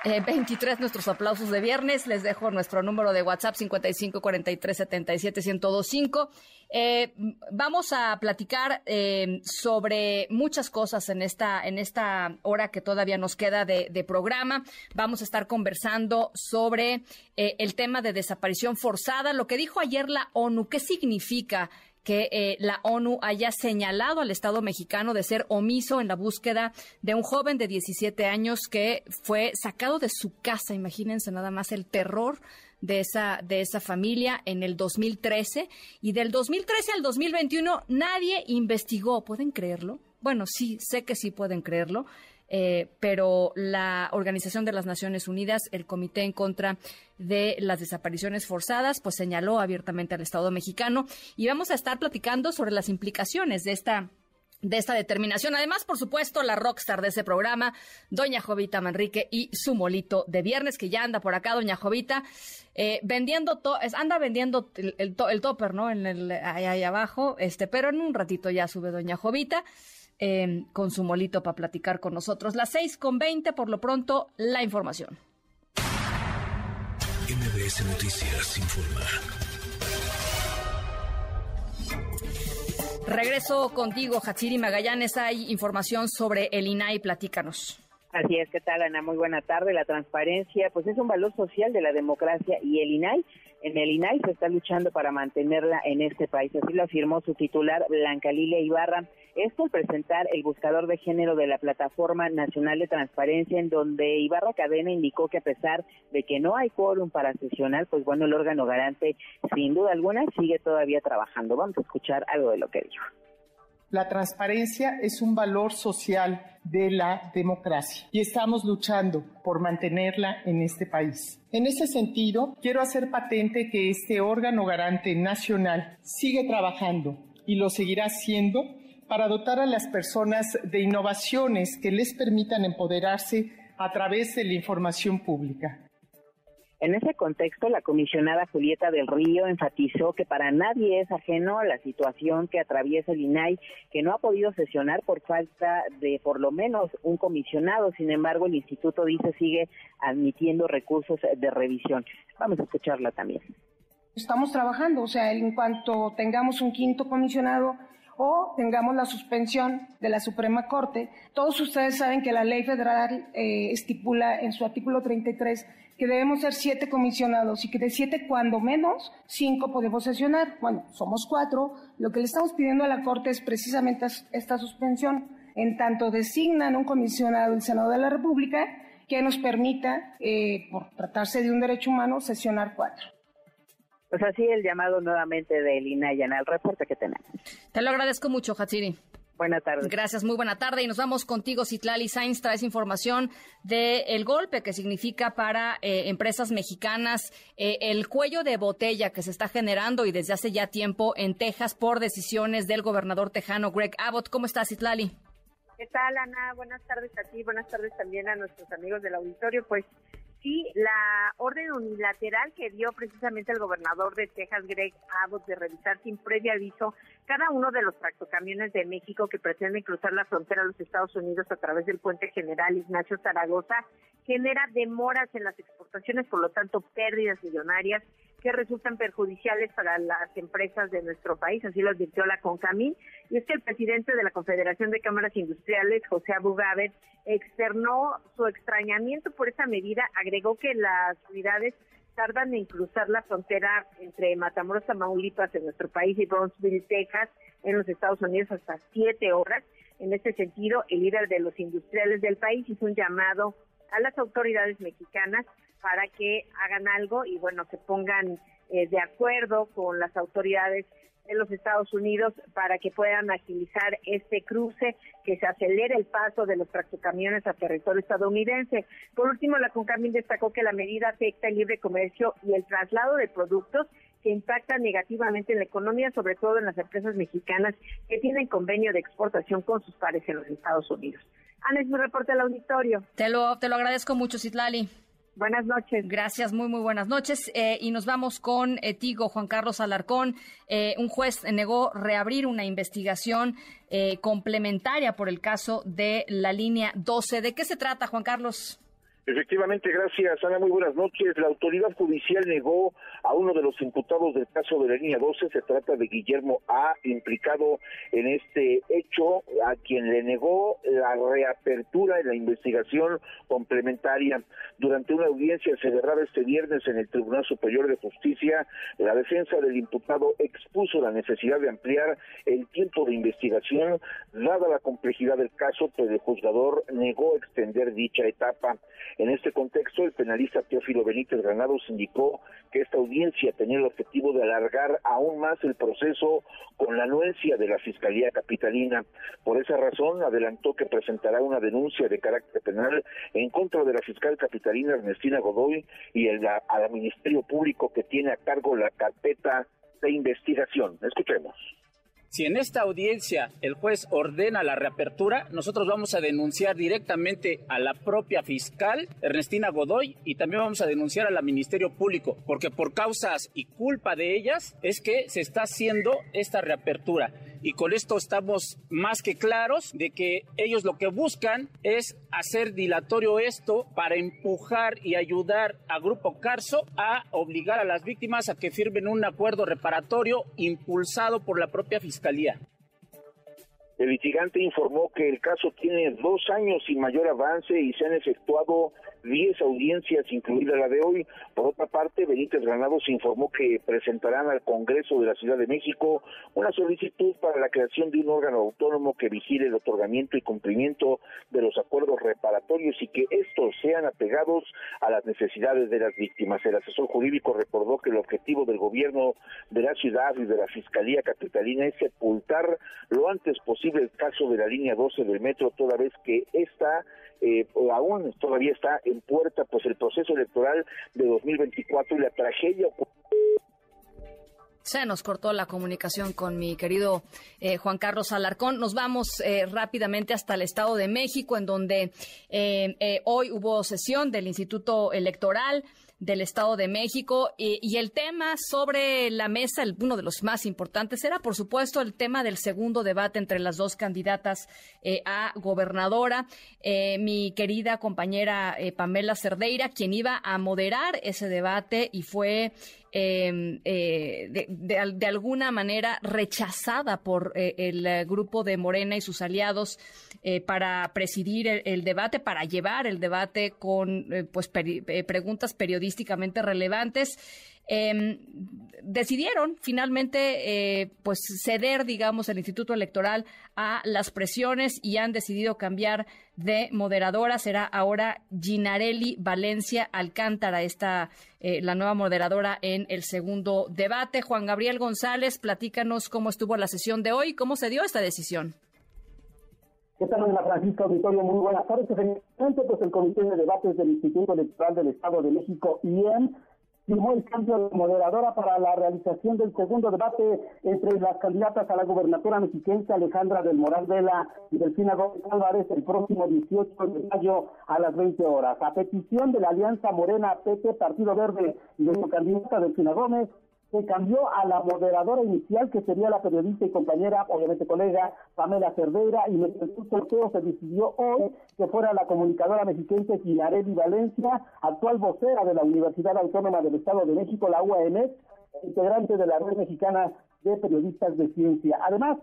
S2: 2000. 23 eh, nuestros aplausos de viernes. Les dejo nuestro número de WhatsApp 55 43 77 1025. Eh, vamos a platicar eh, sobre muchas cosas en esta, en esta hora que todavía nos queda de, de programa. Vamos a estar conversando sobre eh, el tema de desaparición forzada, lo que dijo ayer la ONU, qué significa que eh, la ONU haya señalado al Estado mexicano de ser omiso en la búsqueda de un joven de 17 años que fue sacado de su casa. Imagínense nada más el terror de esa, de esa familia en el 2013 y del 2013 al 2021 nadie investigó. ¿Pueden creerlo? Bueno, sí, sé que sí pueden creerlo. Eh, pero la Organización de las Naciones Unidas, el Comité en contra de las desapariciones forzadas, pues señaló abiertamente al Estado mexicano y vamos a estar platicando sobre las implicaciones de esta de esta determinación. Además, por supuesto, la rockstar de ese programa, doña Jovita Manrique y su molito de viernes, que ya anda por acá, doña Jovita, eh, vendiendo, to anda vendiendo el, el, topper, ¿no? En el, ahí, abajo, este, pero en un ratito ya sube doña Jovita. Em, con su molito para platicar con nosotros. Las seis con veinte, por lo pronto, la información.
S1: MBS Noticias informa.
S2: Regreso contigo, Hatsiri Magallanes. Hay información sobre el INAI. Platícanos.
S3: Así es, ¿qué tal, Ana? Muy buena tarde. La transparencia, pues es un valor social de la democracia y el INAI en el INAI se está luchando para mantenerla en este país. Así lo afirmó su titular, Blanca Lilia Ibarra. Esto al presentar el buscador de género de la Plataforma Nacional de Transparencia, en donde Ibarra Cadena indicó que a pesar de que no hay quórum para sesionar, pues bueno, el órgano garante, sin duda alguna, sigue todavía trabajando. Vamos a escuchar algo de lo que dijo.
S24: La transparencia es un valor social de la democracia y estamos luchando por mantenerla en este país. En ese sentido, quiero hacer patente que este órgano garante nacional sigue trabajando y lo seguirá haciendo para dotar a las personas de innovaciones que les permitan empoderarse a través de la información pública.
S3: En ese contexto, la comisionada Julieta del Río enfatizó que para nadie es ajeno a la situación que atraviesa el INAI, que no ha podido sesionar por falta de por lo menos un comisionado. Sin embargo, el instituto dice sigue admitiendo recursos de revisión. Vamos a escucharla también
S25: Estamos trabajando, o sea, en cuanto tengamos un quinto comisionado o tengamos la suspensión de la Suprema Corte. Todos ustedes saben que la ley federal eh, estipula en su artículo 33 que debemos ser siete comisionados y que de siete, cuando menos, cinco podemos sesionar. Bueno, somos cuatro. Lo que le estamos pidiendo a la Corte es precisamente esta suspensión. En tanto designan un comisionado del Senado de la República que nos permita, eh, por tratarse de un derecho humano, sesionar cuatro.
S3: Pues así el llamado nuevamente de Inayana, el reporte que tenemos.
S2: Te lo agradezco mucho, Hatsiri.
S3: Buenas tardes.
S2: Gracias, muy buena tarde. Y nos vamos contigo, Citlali Sainz. Traes información del golpe que significa para eh, empresas mexicanas eh, el cuello de botella que se está generando y desde hace ya tiempo en Texas por decisiones del gobernador tejano Greg Abbott. ¿Cómo estás, Citlali?
S26: ¿Qué tal, Ana? Buenas tardes a ti, buenas tardes también a nuestros amigos del auditorio. Pues sí, la orden unilateral que dio precisamente el gobernador de Texas, Greg Abbott, de revisar sin previo aviso cada uno de los tractocamiones de México que pretenden cruzar la frontera a los Estados Unidos a través del puente general Ignacio Zaragoza, genera demoras en las exportaciones, por lo tanto pérdidas millonarias que resultan perjudiciales para las empresas de nuestro país, así lo advirtió la CONCAMIN, y es que el presidente de la Confederación de Cámaras Industriales, José Abugaber, externó su extrañamiento por esa medida, agregó que las unidades tardan en cruzar la frontera entre Matamoros, Tamaulipas, en nuestro país, y Brownsville, Texas, en los Estados Unidos, hasta siete horas. En este sentido, el líder de los industriales del país hizo un llamado a las autoridades mexicanas para que hagan algo y bueno, se pongan eh, de acuerdo con las autoridades de los Estados Unidos para que puedan agilizar este cruce, que se acelere el paso de los tractocamiones a territorio estadounidense. Por último, la CONCAMIN destacó que la medida afecta el libre comercio y el traslado de productos que impactan negativamente en la economía, sobre todo en las empresas mexicanas que tienen convenio de exportación con sus pares en los Estados Unidos. Ana, es mi reporte al auditorio.
S2: Te lo, te lo agradezco mucho, Citlali.
S26: Buenas noches.
S2: Gracias, muy, muy buenas noches. Eh, y nos vamos con eh, Tigo, Juan Carlos Alarcón. Eh, un juez negó reabrir una investigación complementaria por el caso de la línea 12. ¿De qué se trata, Juan Carlos?
S27: Efectivamente, gracias Ana, muy buenas noches. La autoridad judicial negó a uno de los imputados del caso de la línea 12, se trata de Guillermo A, implicado en este hecho, a quien le negó la reapertura en la investigación complementaria. Durante una audiencia celebrada este viernes en el Tribunal Superior de Justicia, la defensa del imputado expuso la necesidad de ampliar el tiempo de investigación, dada la complejidad del caso, pues el juzgador negó extender dicha etapa. En este contexto, el penalista Teófilo Benítez Granados indicó que esta audiencia tenía el objetivo de alargar aún más el proceso con la anuencia de la Fiscalía Capitalina. Por esa razón, adelantó que presentará una denuncia de carácter penal en contra de la fiscal capitalina Ernestina Godoy y el, al Ministerio Público que tiene a cargo la carpeta de investigación. Escuchemos.
S28: Si en esta audiencia el juez ordena la reapertura, nosotros vamos a denunciar directamente a la propia fiscal Ernestina Godoy y también vamos a denunciar al Ministerio Público, porque por causas y culpa de ellas es que se está haciendo esta reapertura. Y con esto estamos más que claros de que ellos lo que buscan es hacer dilatorio esto para empujar y ayudar a Grupo Carso a obligar a las víctimas a que firmen un acuerdo reparatorio impulsado por la propia Fiscalía.
S27: El litigante informó que el caso tiene dos años sin mayor avance y se han efectuado 10 audiencias, incluida la de hoy. Por otra parte, Benítez Granados informó que presentarán al Congreso de la Ciudad de México una solicitud para la creación de un órgano autónomo que vigile el otorgamiento y cumplimiento de los acuerdos reparatorios y que estos sean apegados a las necesidades de las víctimas. El asesor jurídico recordó que el objetivo del gobierno de la ciudad y de la Fiscalía Capitalina es sepultar lo antes posible el caso de la línea 12 del metro, toda vez que esta eh, aún todavía está en puerta pues el proceso electoral de 2024 y la tragedia
S2: se nos cortó la comunicación con mi querido eh, Juan Carlos Alarcón. Nos vamos eh, rápidamente hasta el Estado de México, en donde hoy hubo sesión del Instituto Electoral del Estado de México. Y, el tema sobre la mesa, uno de los más importantes, era por supuesto el tema del segundo debate entre las dos candidatas eh, a gobernadora. Eh, mi querida compañera eh, Pamela Cerdeira, quien iba a moderar ese debate y fue em, eh, de, alguna manera rechazada por eh, el grupo de Morena y sus aliados para presidir el, debate, para llevar el debate con pues preguntas periodísticamente relevantes. Em, decidieron finalmente eh, pues ceder, digamos, el Instituto Electoral a las presiones y han decidido cambiar de moderadora. Será ahora Ginarelli Valencia Alcántara, esta eh, la nueva moderadora en el segundo debate. Juan Gabriel González, platícanos cómo estuvo la sesión de hoy, cómo se dio esta decisión.
S29: ¿Qué tal, Ana Francisca Auditorio? Muy buenas tardes. Pues el Comité de Debates del Instituto Electoral del Estado de México, IEM, firmó el cambio de moderadora para la realización del segundo debate entre las candidatas a la gobernatura mexiquense Alejandra del Moral Vela y Delfina Gómez Álvarez el próximo 18 de mayo a las 20 horas. A petición de la Alianza Morena PT Partido Verde y de su candidata Delfina Gómez, se cambió a la moderadora inicial, que sería la periodista y compañera, obviamente colega, Pamela Cerdeira, y un sorteo se decidió hoy que fuera la comunicadora mexiquense Ginarelli Valencia, actual vocera de la Universidad Autónoma del Estado de México, la UAMX, integrante de la Red Mexicana de Periodistas de Ciencia. Además,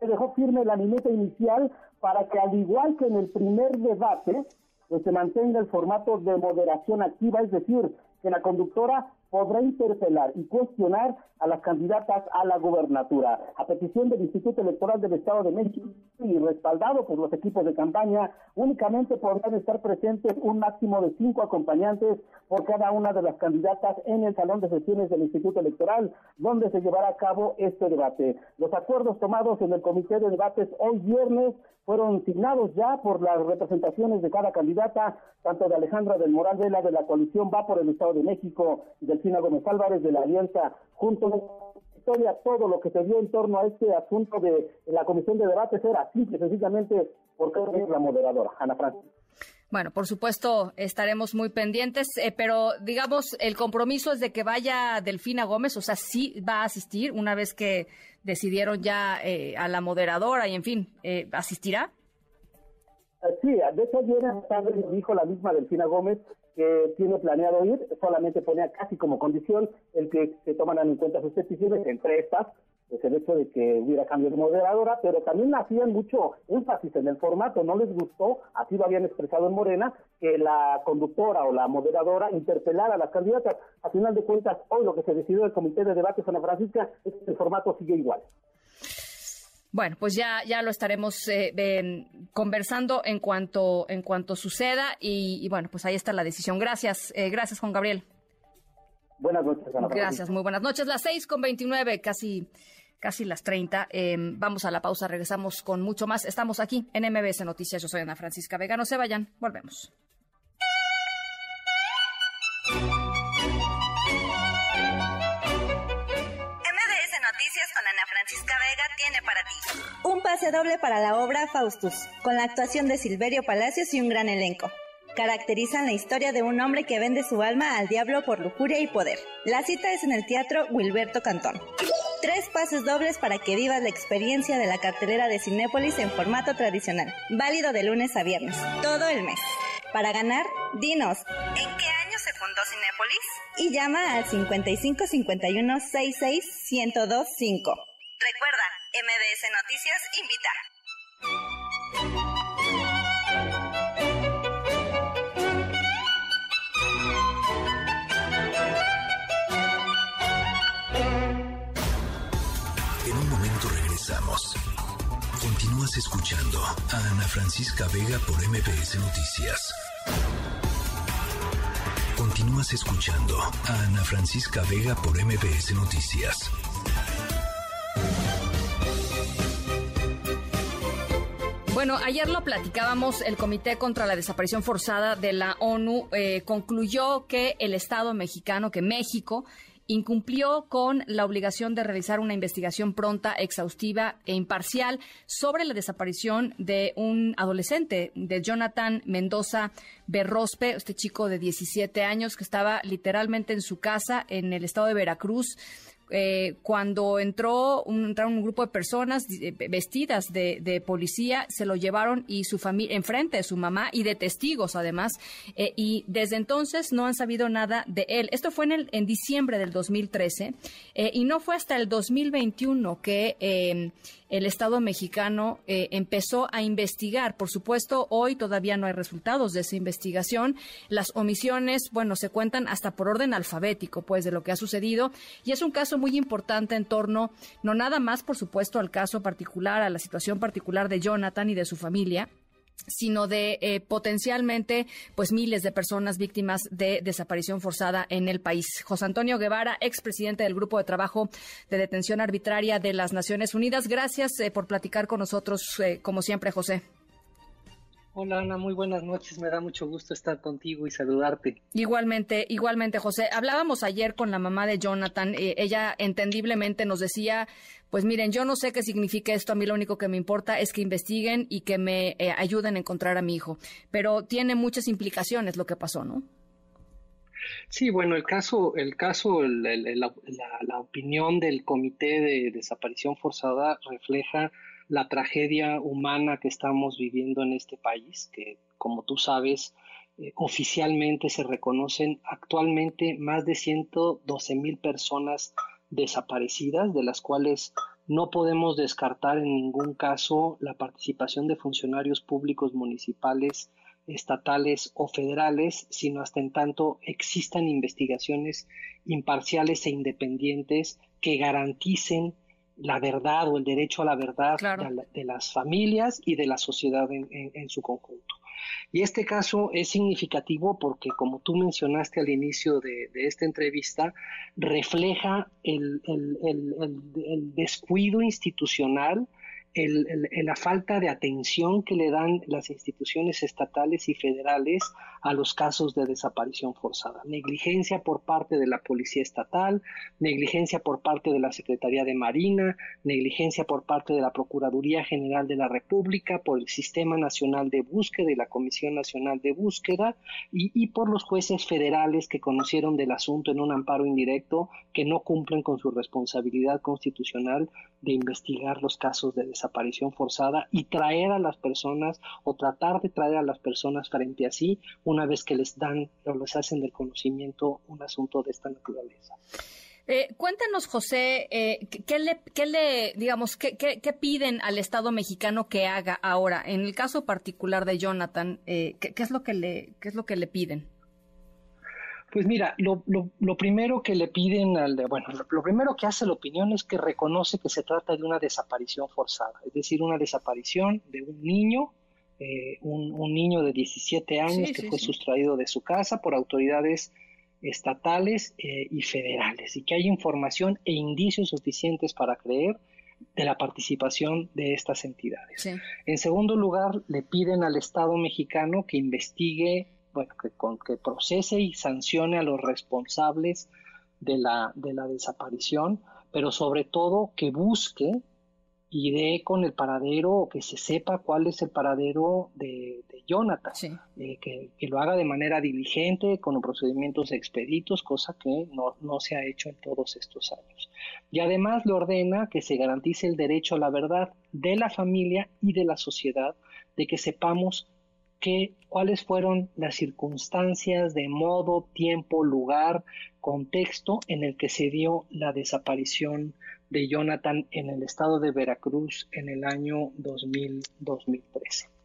S29: se dejó firme la mineta inicial para que, al igual que en el primer debate, pues se mantenga el formato de moderación activa, es decir, que la conductora podrá interpelar y cuestionar a las candidatas a la gubernatura. A petición del Instituto Electoral del Estado de México y respaldado por los equipos de campaña, únicamente podrán estar presentes un máximo de cinco acompañantes por cada una de las candidatas en el salón de sesiones del Instituto Electoral, donde se llevará a cabo este debate. Los acuerdos tomados en el Comité de Debates hoy viernes fueron signados ya por las representaciones de cada candidata, tanto de Alejandra del Moral Vela de la coalición Va por el Estado de México Delfina Gómez Álvarez de la Alianza junto historia, todo lo que se dio en torno a este asunto de la comisión de debates era simple, sencillamente porque es la moderadora, Ana Francis.
S2: Bueno, por supuesto, estaremos muy pendientes, eh, pero digamos, el compromiso es de que vaya Delfina Gómez, o sea, sí va a asistir una vez que decidieron ya eh, a la moderadora y, en fin, eh, ¿asistirá?
S29: Sí, de hecho ayer tarde dijo la misma Delfina Gómez que tiene planeado ir, solamente ponía casi como condición el que se toman en cuenta sus peticiones, entre estas, pues el hecho de que hubiera cambio de moderadora, pero también hacían mucho énfasis en el formato, no les gustó, así lo habían expresado en Morena, que la conductora o la moderadora interpelara a las candidatas. A final de cuentas, hoy lo que se decidió en el Comité de Debate Ana Francisca es que el formato sigue igual.
S2: Bueno, pues ya, ya lo estaremos eh, conversando en cuanto, en cuanto suceda y, bueno, pues ahí está la decisión. Gracias, eh, gracias Juan Gabriel.
S29: Buenas noches. Ana
S2: Gracias, muy buenas noches. Las seis con veintinueve, casi casi las 30. Em, vamos a la pausa, regresamos con mucho más. Estamos aquí en MBS Noticias. Yo soy Ana Francisca Vega. No se vayan, volvemos.
S30: MBS Noticias con Ana Francisca Vega tiene para ti
S31: un pase doble para la obra Faustus, con la actuación de Silverio Palacios y un gran elenco caracterizan la historia de un hombre que vende su alma al diablo por lujuria y poder. La cita es en el Teatro Wilberto Cantón. Tres pases dobles para que vivas la experiencia de la cartelera de Cinépolis en formato tradicional, válido de lunes a viernes, todo el mes. Para ganar, dinos,
S30: ¿en qué año se fundó Cinépolis?
S31: Y llama al 55 51 66 1025.
S30: Recuerda, MBS Noticias invita.
S1: Continúas escuchando a Ana Francisca Vega por MPS Noticias. Continúas escuchando a Ana Francisca Vega por MPS Noticias.
S2: Bueno, ayer lo platicábamos, el Comité contra la Desaparición Forzada de la ONU eh, concluyó que el Estado mexicano, que México, incumplió con la obligación de realizar una investigación pronta, exhaustiva e imparcial sobre la desaparición de un adolescente, de Jonathan Mendoza Berrospe, este chico de 17 años que estaba literalmente en su casa en el estado de Veracruz eh, cuando entró un, entraron un grupo de personas eh, vestidas de, policía, se lo llevaron y su familia, enfrente de su mamá y de testigos además, eh, y desde entonces no han sabido nada de él. Esto fue en, el, en diciembre del 2013 y no fue hasta el 2021 que el Estado mexicano eh, empezó a investigar. Por supuesto, hoy todavía no hay resultados de esa investigación. Las omisiones, bueno, se cuentan hasta por orden alfabético, pues, de lo que ha sucedido. Y es un caso muy importante en torno, no nada más, por supuesto, al caso particular, a la situación particular de Jonathan y de su familia, sino de eh, potencialmente pues miles de personas víctimas de desaparición forzada en el país. José Antonio Guevara, expresidente del Grupo de Trabajo de Detención Arbitraria de las Naciones Unidas. Gracias eh, por platicar con nosotros, eh, como siempre, José.
S32: Hola Ana, muy buenas noches. Me da mucho gusto estar contigo y saludarte.
S2: Igualmente, igualmente, José. Hablábamos ayer con la mamá de Jonathan. ella entendiblemente nos decía pues miren, yo no sé qué significa esto, a mí lo único que me importa es que investiguen y que me eh, ayuden a encontrar a mi hijo. Pero tiene muchas implicaciones lo que pasó, ¿no?
S32: Sí, bueno, el caso, el caso, la, opinión del Comité de Desaparición Forzada refleja la tragedia humana que estamos viviendo en este país, que como tú sabes, eh, oficialmente se reconocen actualmente más de 112 mil personas desaparecidas, de las cuales no podemos descartar en ningún caso la participación de funcionarios públicos municipales, estatales o federales, sino hasta en tanto existan investigaciones imparciales e independientes que garanticen la verdad o el derecho a la verdad de, las familias y de la sociedad en su conjunto. Y este caso es significativo porque, como tú mencionaste al inicio de, esta entrevista, refleja el, el descuido institucional la falta de atención que le dan las instituciones estatales y federales a los casos de desaparición forzada. Negligencia por parte de la Policía Estatal, negligencia por parte de la Secretaría de Marina, negligencia por parte de la Procuraduría General de la República, por el Sistema Nacional de Búsqueda y la Comisión Nacional de Búsqueda y, y por los jueces federales que conocieron del asunto en un amparo indirecto que no cumplen con su responsabilidad constitucional de investigar los casos de desaparición aparición forzada y traer a las personas o tratar de traer a las personas frente a sí una vez que les dan o les hacen del conocimiento un asunto de esta naturaleza.
S2: Eh, cuéntanos, José, eh, ¿qué, le, qué le, digamos, qué, qué, piden al Estado mexicano que haga ahora? En el caso particular de Jonathan, eh, ¿qué, es lo que le, qué es lo que le piden?
S32: Pues mira, lo, lo, primero que le piden al, bueno, lo, primero que hace la opinión es que reconoce que se trata de una desaparición forzada, es decir, una desaparición de un niño, eh, un, niño de 17 años que fue sustraído de su casa por autoridades estatales eh, y federales y que hay información e indicios suficientes para creer de la participación de estas entidades. En segundo lugar, le piden al Estado mexicano que investigue bueno, que, con, que procese y sancione a los responsables de la, de la desaparición, pero sobre todo que busque y dé con el paradero o que se sepa cuál es el paradero de, Jonathan, eh, que, lo haga de manera diligente, con los procedimientos expeditos, cosa que no, no, se ha hecho en todos estos años. Y además le ordena que se garantice el derecho a la verdad de la familia y de la sociedad, de que sepamos cuáles fueron las circunstancias de modo, tiempo, lugar, contexto en el que se dio la desaparición de Jonathan en el estado de Veracruz en el año 2000, 2013.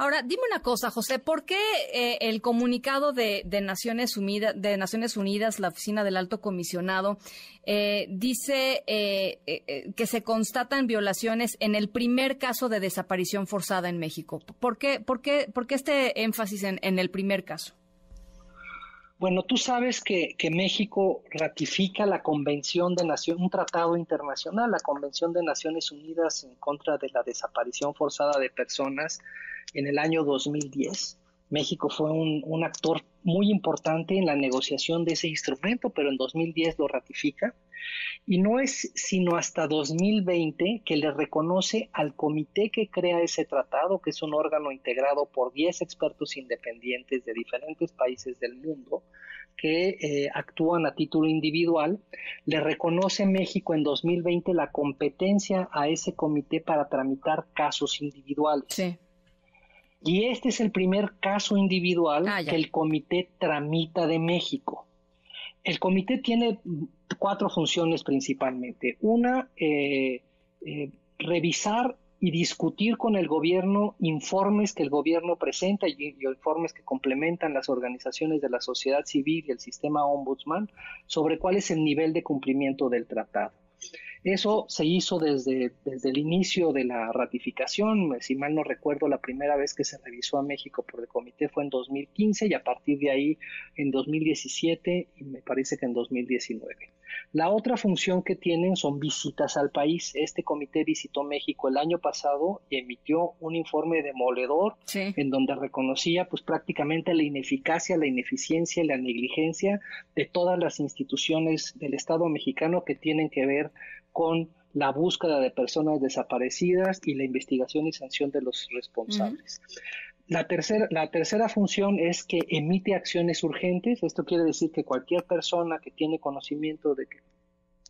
S2: Ahora, dime una cosa, José, ¿por qué eh, el comunicado de, Naciones Unidas, de Naciones Unidas, la Oficina del Alto Comisionado, eh, dice eh, que se constatan violaciones en el primer caso de desaparición forzada en México? ¿Por qué, por qué, por qué este énfasis en, el primer caso?
S32: Bueno, tú sabes que, que México ratifica la Convención de Naciones, un tratado internacional, la Convención de Naciones Unidas en contra de la desaparición forzada de personas en el año 2010. México fue un, actor muy importante en la negociación de ese instrumento, pero en 2010 lo ratifica. Y no es sino hasta 2020 que le reconoce al comité que crea ese tratado, que es un órgano integrado por 10 expertos independientes de diferentes países del mundo, que eh, actúan a título individual, le reconoce México en 2020 la competencia a ese comité para tramitar casos individuales.
S2: Sí.
S32: Y este es el primer caso individual
S2: Ah,
S32: que el comité tramita de México. El comité tiene cuatro funciones principalmente. Una, eh, eh, revisar y discutir con el gobierno informes que el gobierno presenta y, y informes que complementan las organizaciones de la sociedad civil y el sistema ombudsman sobre cuál es el nivel de cumplimiento del tratado. Eso se hizo desde, desde el inicio de la ratificación. Si mal no recuerdo, la primera vez que se revisó a México por el comité fue en 2015 y a partir de ahí en 2017 y me parece que en 2019. La otra función que tienen son visitas al país. Este comité visitó México el año pasado y emitió un informe demoledor
S2: Sí.
S32: en donde reconocía pues prácticamente la ineficacia, la ineficiencia y la negligencia de todas las instituciones del Estado mexicano que tienen que ver con la búsqueda de personas desaparecidas y la investigación y sanción de los responsables. La tercera, la tercera función es que emite acciones urgentes. Esto quiere decir que cualquier persona que tiene conocimiento de que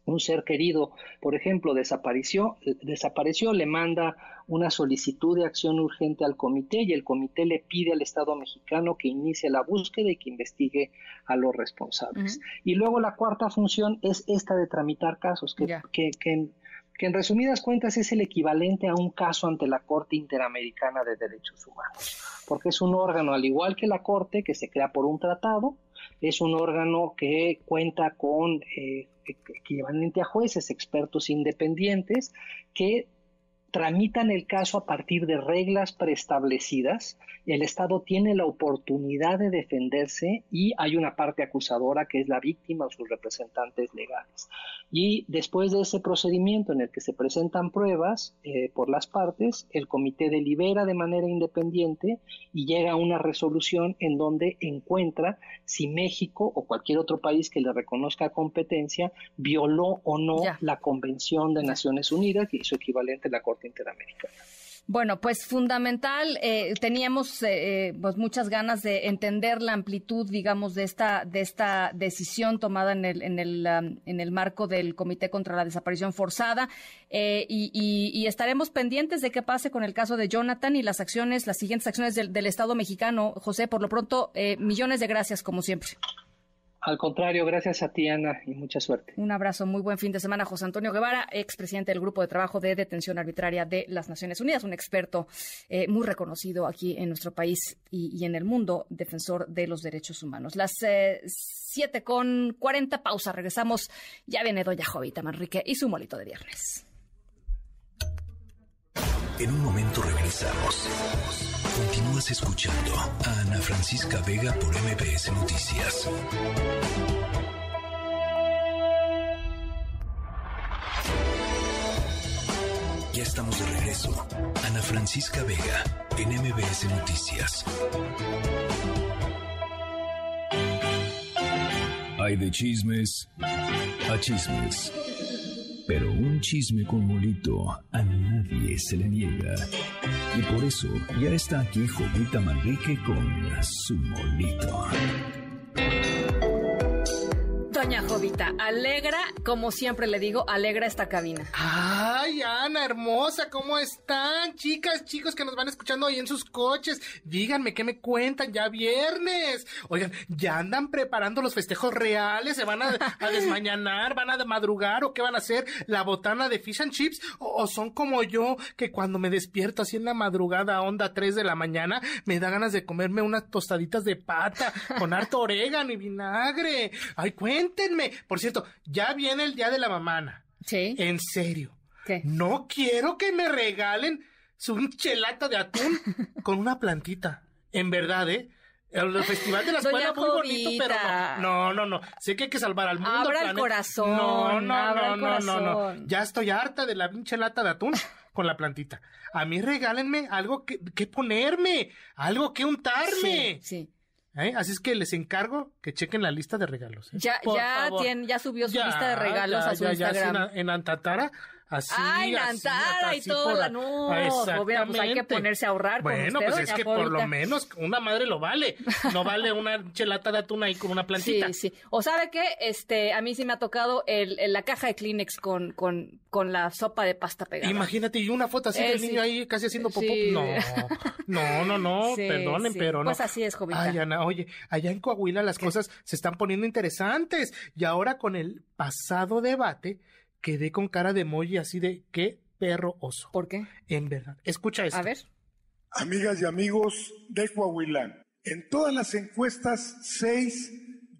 S32: un ser querido, por ejemplo, desapareció, desapareció, le manda una solicitud de acción urgente al comité y el comité le pide al Estado mexicano que inicie la búsqueda y que investigue a los responsables. Y luego la cuarta función es esta de tramitar casos, que,
S2: Ya.
S32: que, que en, que en resumidas cuentas es el equivalente a un caso ante la Corte Interamericana de Derechos Humanos, porque es un órgano, al igual que la Corte, que se crea por un tratado, es un órgano que cuenta con eh, equivalente a jueces, expertos independientes, que tramitan el caso a partir de reglas preestablecidas. El Estado tiene la oportunidad de defenderse y hay una parte acusadora que es la víctima o sus representantes legales. Y después de ese procedimiento en el que se presentan pruebas eh, por las partes, el comité delibera de manera independiente y llega a una resolución en donde encuentra si México o cualquier otro país que le reconozca competencia violó o no
S2: Ya.
S32: la Convención de Naciones Unidas y su equivalente la Corte Interamericana.
S2: Bueno, pues fundamental. eh, teníamos eh, eh, pues muchas ganas de entender la amplitud, digamos, de esta de esta decisión tomada en el en el um, en el marco del Comité contra la Desaparición Forzada eh, y, estaremos pendientes de qué pase con el caso de Jonathan y las acciones, las siguientes acciones del, del Estado Mexicano. José, por lo pronto, eh, millones de gracias como siempre.
S32: Al contrario, gracias a ti, Ana, y mucha suerte.
S2: Un abrazo, muy buen fin de semana, José Antonio Guevara, expresidente del Grupo de Trabajo de Detención Arbitraria de las Naciones Unidas, un experto eh, muy reconocido aquí en nuestro país y, y en el mundo, defensor de los derechos humanos. Las eh, 7 con 40, pausa, regresamos. Ya viene Doña Jovita Manrique y su molito de viernes.
S1: En un momento regresamos. Continúas escuchando a Ana Francisca Vega por MBS Noticias. Ya estamos de regreso. Ana Francisca Vega en MBS Noticias. Hay de chismes a chismes. Pero un chisme con molito a nadie se le niega. Y por eso ya está aquí Jovita Manrique con su molito.
S2: Doña Jovita, alegra, como siempre le digo, alegra esta cabina.
S33: Ay, Ana, hermosa, ¿cómo están? Chicas, chicos que nos van escuchando ahí en sus coches, díganme qué me cuentan ya viernes. Oigan, ¿ya andan preparando los festejos reales? ¿Se van a, a desmañanar? ¿Van a madrugar? ¿O qué van a hacer? ¿La botana de fish and chips? ¿O, o son como yo, que cuando me despierto así en la madrugada, onda 3 de la mañana, me da ganas de comerme unas tostaditas de pata con harto orégano y vinagre? Ay, cuéntenme. Por cierto, ya viene el día de la mamana.
S2: Sí.
S33: En serio.
S2: ¿Qué?
S33: No quiero que me regalen su chelata de atún con una plantita. En verdad, ¿eh? El festival de la escuela muy bonito, pero no, no, no, no. Sé que hay que salvar al mundo.
S2: Abra el corazón,
S33: No, no,
S2: abra
S33: no,
S2: el
S33: no, no, no. Ya estoy harta de la pinche lata de atún con la plantita. A mí regálenme algo que, que ponerme, algo que untarme.
S2: Sí, sí.
S33: ¿Eh? Así es que les encargo que chequen la lista de regalos. ¿eh?
S2: Ya,
S33: Por
S2: ya,
S33: favor.
S2: tiene, ya subió su
S33: Ya,
S2: lista de regalos
S33: ya,
S2: a su Instagram.
S33: en Antatara Así,
S2: Ay, la
S33: así,
S2: Antara y
S33: así
S2: todo.
S33: por-
S2: la- No, Jovita, pues hay que ponerse a ahorrar
S33: Bueno,
S2: usted,
S33: pues es que por lo menos una madre lo vale. No vale una chelata de atún ahí con una plantita.
S2: Sí, sí. O sabe qué, este, a mí sí me ha tocado el, el- la caja de Kleenex con, con, con la sopa de pasta pegada.
S33: Imagínate, y una foto así
S2: Eh,
S33: del
S2: sí.
S33: niño ahí casi haciendo popó.
S2: Sí.
S33: No, no, no, no,
S2: Sí,
S33: perdonen, pero no.
S2: Pues así es, Jovita.
S33: Ay, Ana, oye, allá en Coahuila las cosas se están poniendo interesantes. Y ahora con el pasado debate, quedé con cara de emoji así de qué perro oso.
S2: ¿Por qué?
S33: En verdad. Escucha esto.
S2: A ver.
S34: Amigas y amigos de Coahuila, en todas las encuestas, seis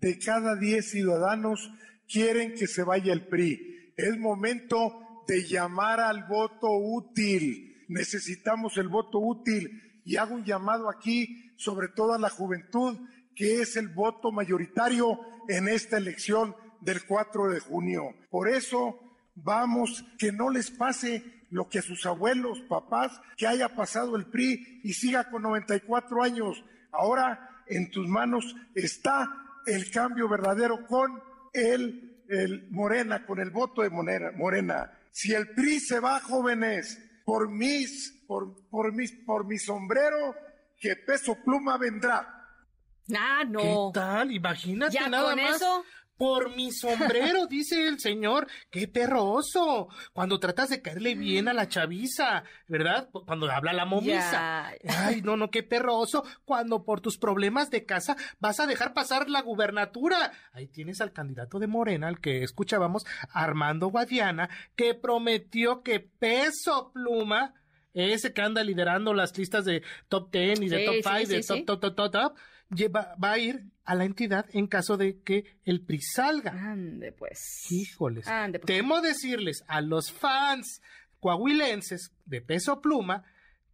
S34: de cada diez ciudadanos quieren que se vaya el PRI. Es momento de llamar al voto útil. Necesitamos el voto útil y hago un llamado aquí, sobre todo a la juventud, que es el voto mayoritario en esta elección del 4 de junio. Por eso Vamos, que no les pase lo que a sus abuelos, papás, que haya pasado el PRI y siga con 94 años. Ahora en tus manos está el cambio verdadero con el, el Morena, con el voto de Morena. Morena. Si el PRI se va, jóvenes, por mis, por, por mis, por mi sombrero, que peso pluma vendrá.
S2: Ah, no.
S33: ¿Qué tal? Imagínate
S2: ¿Ya
S33: nada
S2: con
S33: más.
S2: eso?
S33: Por mi sombrero, dice el señor. ¡Qué perro oso! Cuando tratas de caerle bien a la chaviza, ¿verdad? Cuando habla la momisa.
S2: Ya.
S33: Ay, no, no, qué perro oso. Cuando por tus problemas de casa vas a dejar pasar la gubernatura. Ahí tienes al candidato de Morena, al que escuchábamos, Armando Guadiana, que prometió que peso pluma, ese que anda liderando las listas de top 10 y de
S2: Sí,
S33: top
S2: sí,
S33: 5,
S2: sí,
S33: de top, top, top, top, top, lleva- va a ir a la entidad en caso de que el PRI salga.
S2: Ande, pues.
S33: Híjoles.
S2: Ande, pues.
S33: Temo decirles a los fans coahuilenses de peso pluma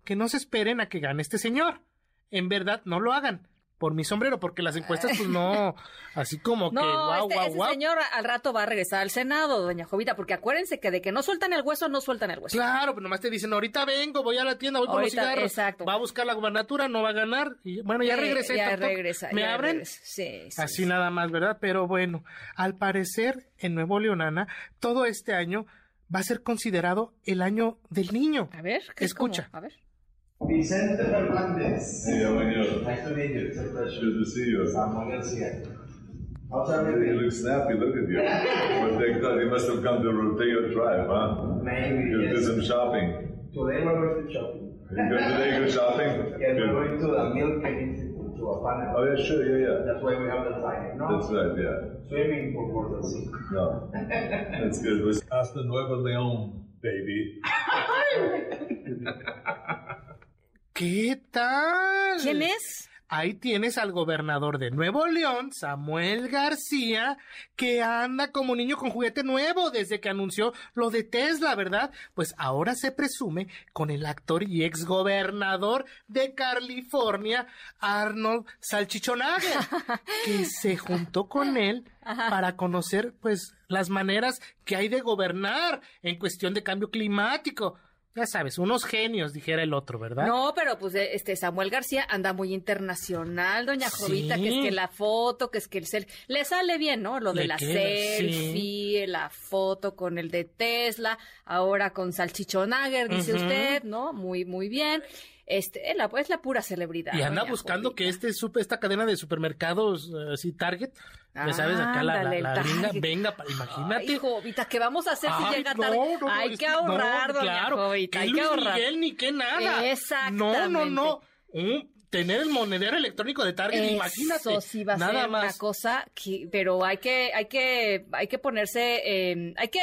S33: que no se esperen a que gane este señor. En verdad, no lo hagan. Por mi sombrero, porque las encuestas, pues no, así como que
S2: No,
S33: guau,
S2: este,
S33: guau,
S2: ese
S33: guau.
S2: señor al rato va a regresar al Senado, doña Jovita, porque acuérdense que de que no sueltan el hueso, no sueltan el hueso.
S33: Claro, pero nomás te dicen, ahorita vengo, voy a la tienda, voy por los cigarros.
S2: exacto.
S33: Va a buscar la gubernatura, no va a ganar. Y bueno, ya
S2: Eh,
S33: regresé.
S2: ya
S33: toc, toc.
S2: regresa,
S33: ¿Me
S2: ya
S33: abren?
S2: regresa. Sí, sí,
S33: Así nada más, ¿verdad? Pero bueno, al parecer en Nuevo León, Ana, todo este año va a ser considerado el año del niño.
S2: A ver, ¿qué es
S33: Escucha.
S2: como? A ver.
S35: Vicente Fernández.
S36: Hey, how are you?
S35: Nice to meet you. It's a pleasure.
S36: Good to see you.
S35: Samuel Garcia. How's
S36: You
S35: everything?
S36: look snappy, look at you. But they thought you must have come to Rodeo Drive, huh?
S35: Maybe,
S36: You did
S35: yes.
S36: some shopping.
S35: Today we're going to shopping.
S36: You go today go shopping?
S35: Yes, we're going to the Milk Institute, to a panel.
S36: Oh yeah, sure, yeah, yeah.
S35: That's why we have the time, no?
S36: That's right, yeah.
S35: Swimming for more than sea.
S36: No, that's good. Hasta Nuevo León, baby.
S33: ¿Qué tal?
S2: ¿Quién es?
S33: Ahí tienes al gobernador de Nuevo León, Samuel García, que anda como niño con juguete nuevo desde que anunció lo de Tesla, ¿verdad? Pues ahora se presume con el actor y exgobernador de California, Arnold Salchichonaga, que se juntó con él para conocer, pues, las maneras que hay de gobernar en cuestión de cambio climático. Ya sabes, unos genios, dijera el otro, ¿verdad?
S2: No, pero pues este Samuel García anda muy internacional, doña
S33: Sí.
S2: Jovita, que es que la foto, que es que el selfie, le sale bien, ¿no? Lo de
S33: Le
S2: la
S33: queda,
S2: selfie, la foto con el de Tesla, ahora con Salchichonager, dice usted, ¿no? Muy, muy bien. Este, es la, es la pura celebridad.
S33: Y anda
S2: doña
S33: buscando que este supe esta cadena de supermercados eh, así Target, ya sabes, acá la, la, la venga, pa- imagínate.
S2: Ay, Jovita, ¿qué vamos a hacer si
S33: Ay,
S2: llega
S33: no,
S2: tarde?
S33: no, no,
S2: hay que ahorrar, doña
S33: claro,
S2: Jovita, hay que
S33: Luis
S2: ahorrar.
S33: Miguel ni que nada.
S2: Exactamente.
S33: No, no, no. Un- tener el monedero electrónico de Target, imagínate.
S2: Eso sí va a
S33: nada
S2: ser
S33: más.
S2: una cosa que, pero hay que, hay que, hay que ponerse, eh, hay que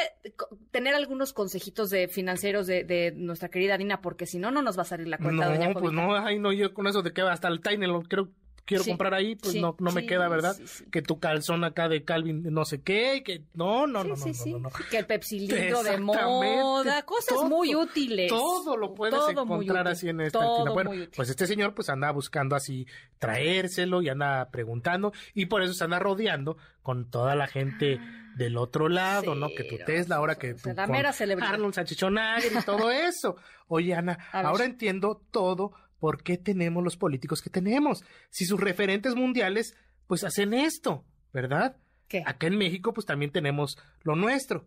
S2: tener algunos consejitos de financieros de, de nuestra querida Dina, porque si no, no nos va a salir la cuenta, doña
S33: No, pues
S2: Jovita.
S33: no, ay, no, yo con eso de que hasta el Tiny lo creo quiero
S2: Sí,
S33: comprar ahí, pues
S2: sí,
S33: no, no me
S2: sí,
S33: queda, ¿verdad? Que tu calzón acá de Calvin no sé qué, que no, no, no, no,
S2: Sí,
S33: no,
S2: sí,
S33: no.
S2: Que el Pepsi Libro de moda, cosas
S33: todo,
S2: muy útiles.
S33: Todo lo puedes
S2: Todo
S33: encontrar así en esta
S2: todo
S33: esquina. Bueno, pues este señor pues anda buscando así traérselo y anda preguntando y por eso se anda rodeando con toda la gente del otro lado, ¿no? Que tu Tesla, ahora que tú
S2: la mera celebridad.
S33: Arnold y todo eso. Oye, Ana, ahora entiendo todo por qué tenemos los políticos que tenemos. Si sus referentes mundiales pues hacen esto, ¿verdad?
S2: ¿Qué?
S33: Acá en México pues también tenemos lo nuestro.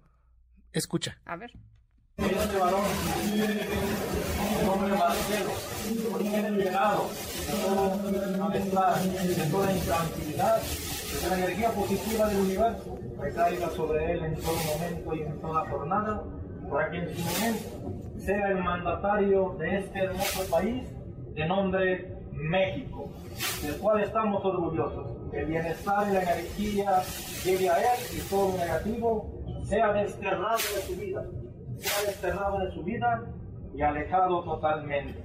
S33: Escucha.
S2: A ver.
S37: Este varón, el hombre Marcelo, origen liberado de todo malestar, de toda intranquilidad, que la energía positiva del universo recaiga sobre él en todo momento y en toda jornada, para que en su momento sea el mandatario de este hermoso país de nombre México, del cual estamos orgullosos. Que el bienestar y la energía llegue a él y todo negativo sea desterrado de su vida, sea desterrado de su vida y alejado totalmente.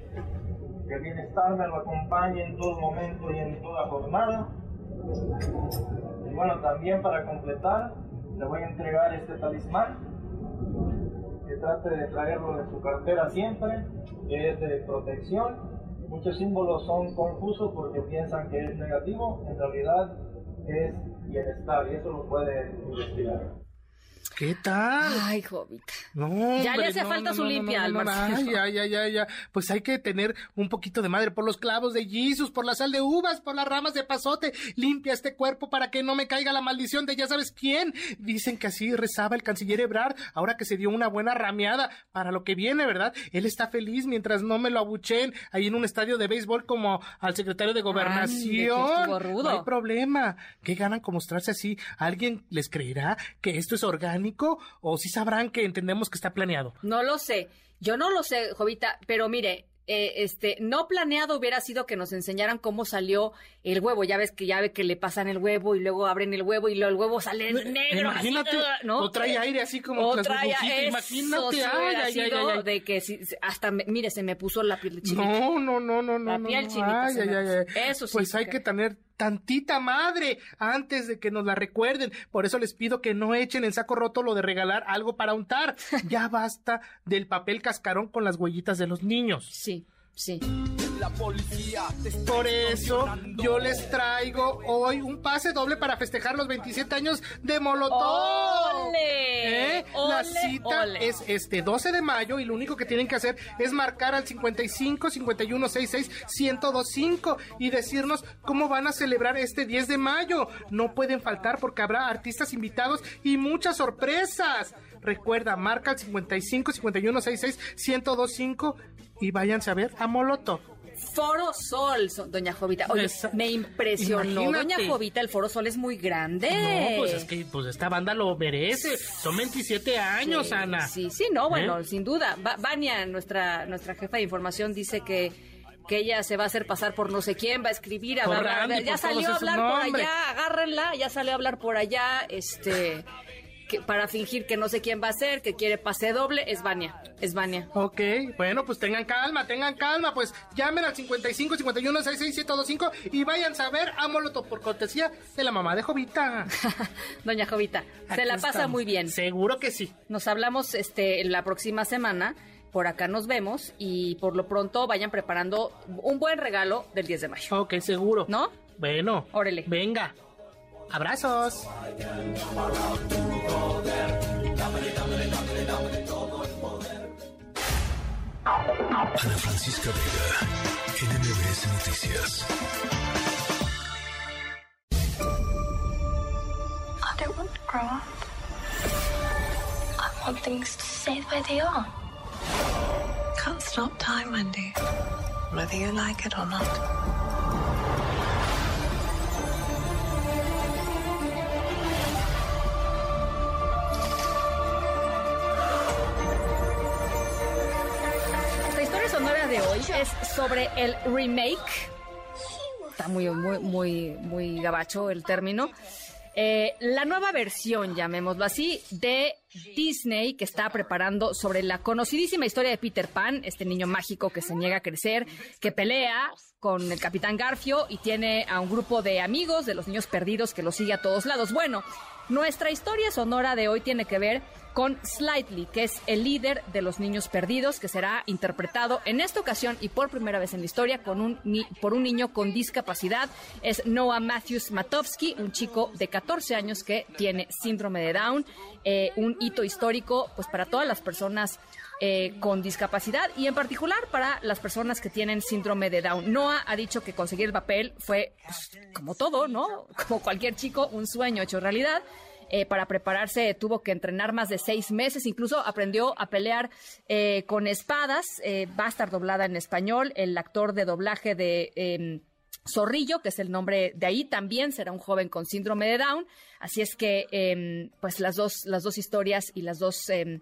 S37: Que el bienestar me lo acompañe en todo momento y en toda jornada. Y bueno, también para completar, le voy a entregar este talismán, que trate de traerlo de su cartera siempre, que es de protección. Muchos símbolos son confusos porque piensan que es negativo, en realidad es bienestar y eso lo puede investigar.
S33: ¿Qué tal?
S2: Ay, Jovita.
S33: No,
S2: Ya le hace
S33: no,
S2: falta
S33: no,
S2: su limpia al Marcelo.
S33: ay, ya, ya, ya, ya. Pues hay que tener un poquito de madre por los clavos de Jesus, por la sal de uvas, por las ramas de pasote. Limpia este cuerpo para que no me caiga la maldición de ya sabes quién. Dicen que así rezaba el canciller Ebrard, ahora que se dio una buena rameada para lo que viene, ¿verdad? Él está feliz mientras no me lo abucheen ahí en un estadio de béisbol como al secretario de gobernación.
S2: estuvo rudo.
S33: No hay problema. ¿Qué ganan con mostrarse así? ¿Alguien les creerá que esto es orgánico o si sabrán que entendemos que está planeado?
S2: No lo sé. Yo no lo sé, Jovita, pero mire, eh, este, no planeado hubiera sido que nos enseñaran cómo salió el huevo. Ya ves que ya ve que le pasan el huevo y luego abren el huevo y luego el huevo sale negro. así,
S33: Imagínate,
S2: ¿no?
S33: o trae aire así como
S2: O trae eso,
S33: imagínate,
S2: sí
S33: ay, ay, ay,
S2: sido
S33: ay, ay.
S2: de que si- hasta, mire, se me puso la piel chinita.
S33: No, no, no, no, no.
S2: La
S33: no,
S2: piel
S33: no.
S2: chinita
S33: Ay,
S2: se
S33: ay,
S2: me
S33: ay,
S2: puso.
S33: ay.
S2: Eso sí,
S33: Pues hay
S2: que
S33: tener tantita madre antes de que nos la recuerden. Por eso les pido que no echen en saco roto lo de regalar algo para untar. Ya basta del papel cascarón con las huellitas de los niños.
S2: Sí, sí.
S33: Por eso yo les traigo hoy un pase doble para festejar los 27 años de Molotov.
S2: ¡Ole!
S33: ¿Eh? La
S2: ¡Ole,
S33: cita
S2: ole!
S33: es este 12 de mayo y lo único que tienen que hacer es marcar al 55 51 66 1025 y decirnos cómo van a celebrar este 10 de mayo. No pueden faltar porque habrá artistas invitados y muchas sorpresas. Recuerda, marca al 55 51 66 1025 y váyanse a ver a Molotov.
S2: Foro Sol, so- doña Jovita. Oye, me impresionó,
S33: Imagínate.
S2: doña Jovita, el Foro Sol es muy grande.
S33: No, pues es que pues esta banda lo merece. Son 27 años,
S2: Sí,
S33: Ana.
S2: Sí, sí, no, bueno,
S33: ¿Eh?
S2: sin duda. Vania, nuestra, nuestra jefa de información, dice que, que ella se va a hacer pasar por no sé quién, va a escribir, a
S33: Por
S2: hablar-
S33: Randy,
S2: ya salió a hablar por allá, agárrenla, ya salió a hablar por allá, este, que, para fingir que no sé quién va a ser, que quiere pase doble, es Vania, es Vania.
S33: Ok, bueno, pues tengan calma, tengan calma, pues llamen al 55 51 66 1025 y vayan a ver a Molotov por cortesía de la mamá de Jovita.
S2: Doña Jovita, se la pasa
S33: estamos.
S2: muy bien.
S33: Seguro que sí.
S2: Nos hablamos este la próxima semana. Por acá nos vemos y por lo pronto vayan preparando un buen regalo del 10 de mayo.
S33: Ok, seguro.
S2: ¿No?
S33: Bueno.
S2: Órale.
S33: Venga. Abrazos.
S1: Ana Francisca Vega, NMBS Noticias.
S38: I don't want to grow up. I want things to stay the way they are. Can't stop time, Wendy. Whether you like it or not.
S2: Es sobre el remake. Está muy, muy, muy, muy gabacho el término. Eh, la nueva versión, llamémoslo así, de Disney que está preparando sobre la conocidísima historia de Peter Pan, este niño mágico que se niega a crecer, que pelea con el capitán Garfio y tiene a un grupo de amigos de los niños perdidos que lo sigue a todos lados. Bueno, nuestra historia sonora de hoy tiene que ver con Slightly, que es el líder de los niños perdidos, que será interpretado en esta ocasión y por primera vez en la historia con un por un niño con discapacidad. Es Noah Matthews Matowski, un chico de 14 años que tiene síndrome de Down, eh, un hito histórico pues para todas las personas eh, con discapacidad y en particular para las personas que tienen síndrome de Down. Noah ha dicho que conseguir el papel fue, pues, como todo, ¿no? Como cualquier chico, un sueño hecho realidad. Eh, para prepararse tuvo que entrenar más de seis meses, incluso aprendió a pelear eh, con espadas, eh, va a estar doblada en español, el actor de doblaje de... Em, Zorrillo, que es el nombre de ahí, también será un joven con síndrome de Down. Así es que, em, pues las dos, las dos historias y las dos em,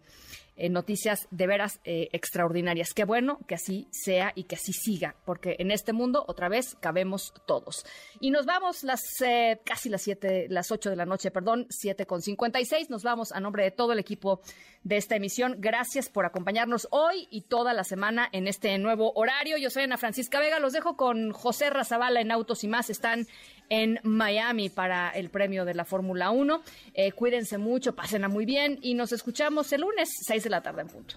S2: eh, noticias de veras eh, extraordinarias. Qué bueno que así sea y que así siga, porque en este mundo otra vez cabemos todos. Y nos vamos las eh, casi las siete, las ocho de la noche, perdón, siete con cincuenta y seis. Nos vamos a nombre de todo el equipo de esta emisión. Gracias por acompañarnos hoy y toda la semana en este nuevo horario. Yo soy Ana Francisca Vega. Los dejo con José Razabala en Autos y más. Están en Miami para el premio de la Fórmula 1. Eh, cuídense mucho, pásenla muy bien y nos escuchamos el lunes, 6 de la tarde en punto.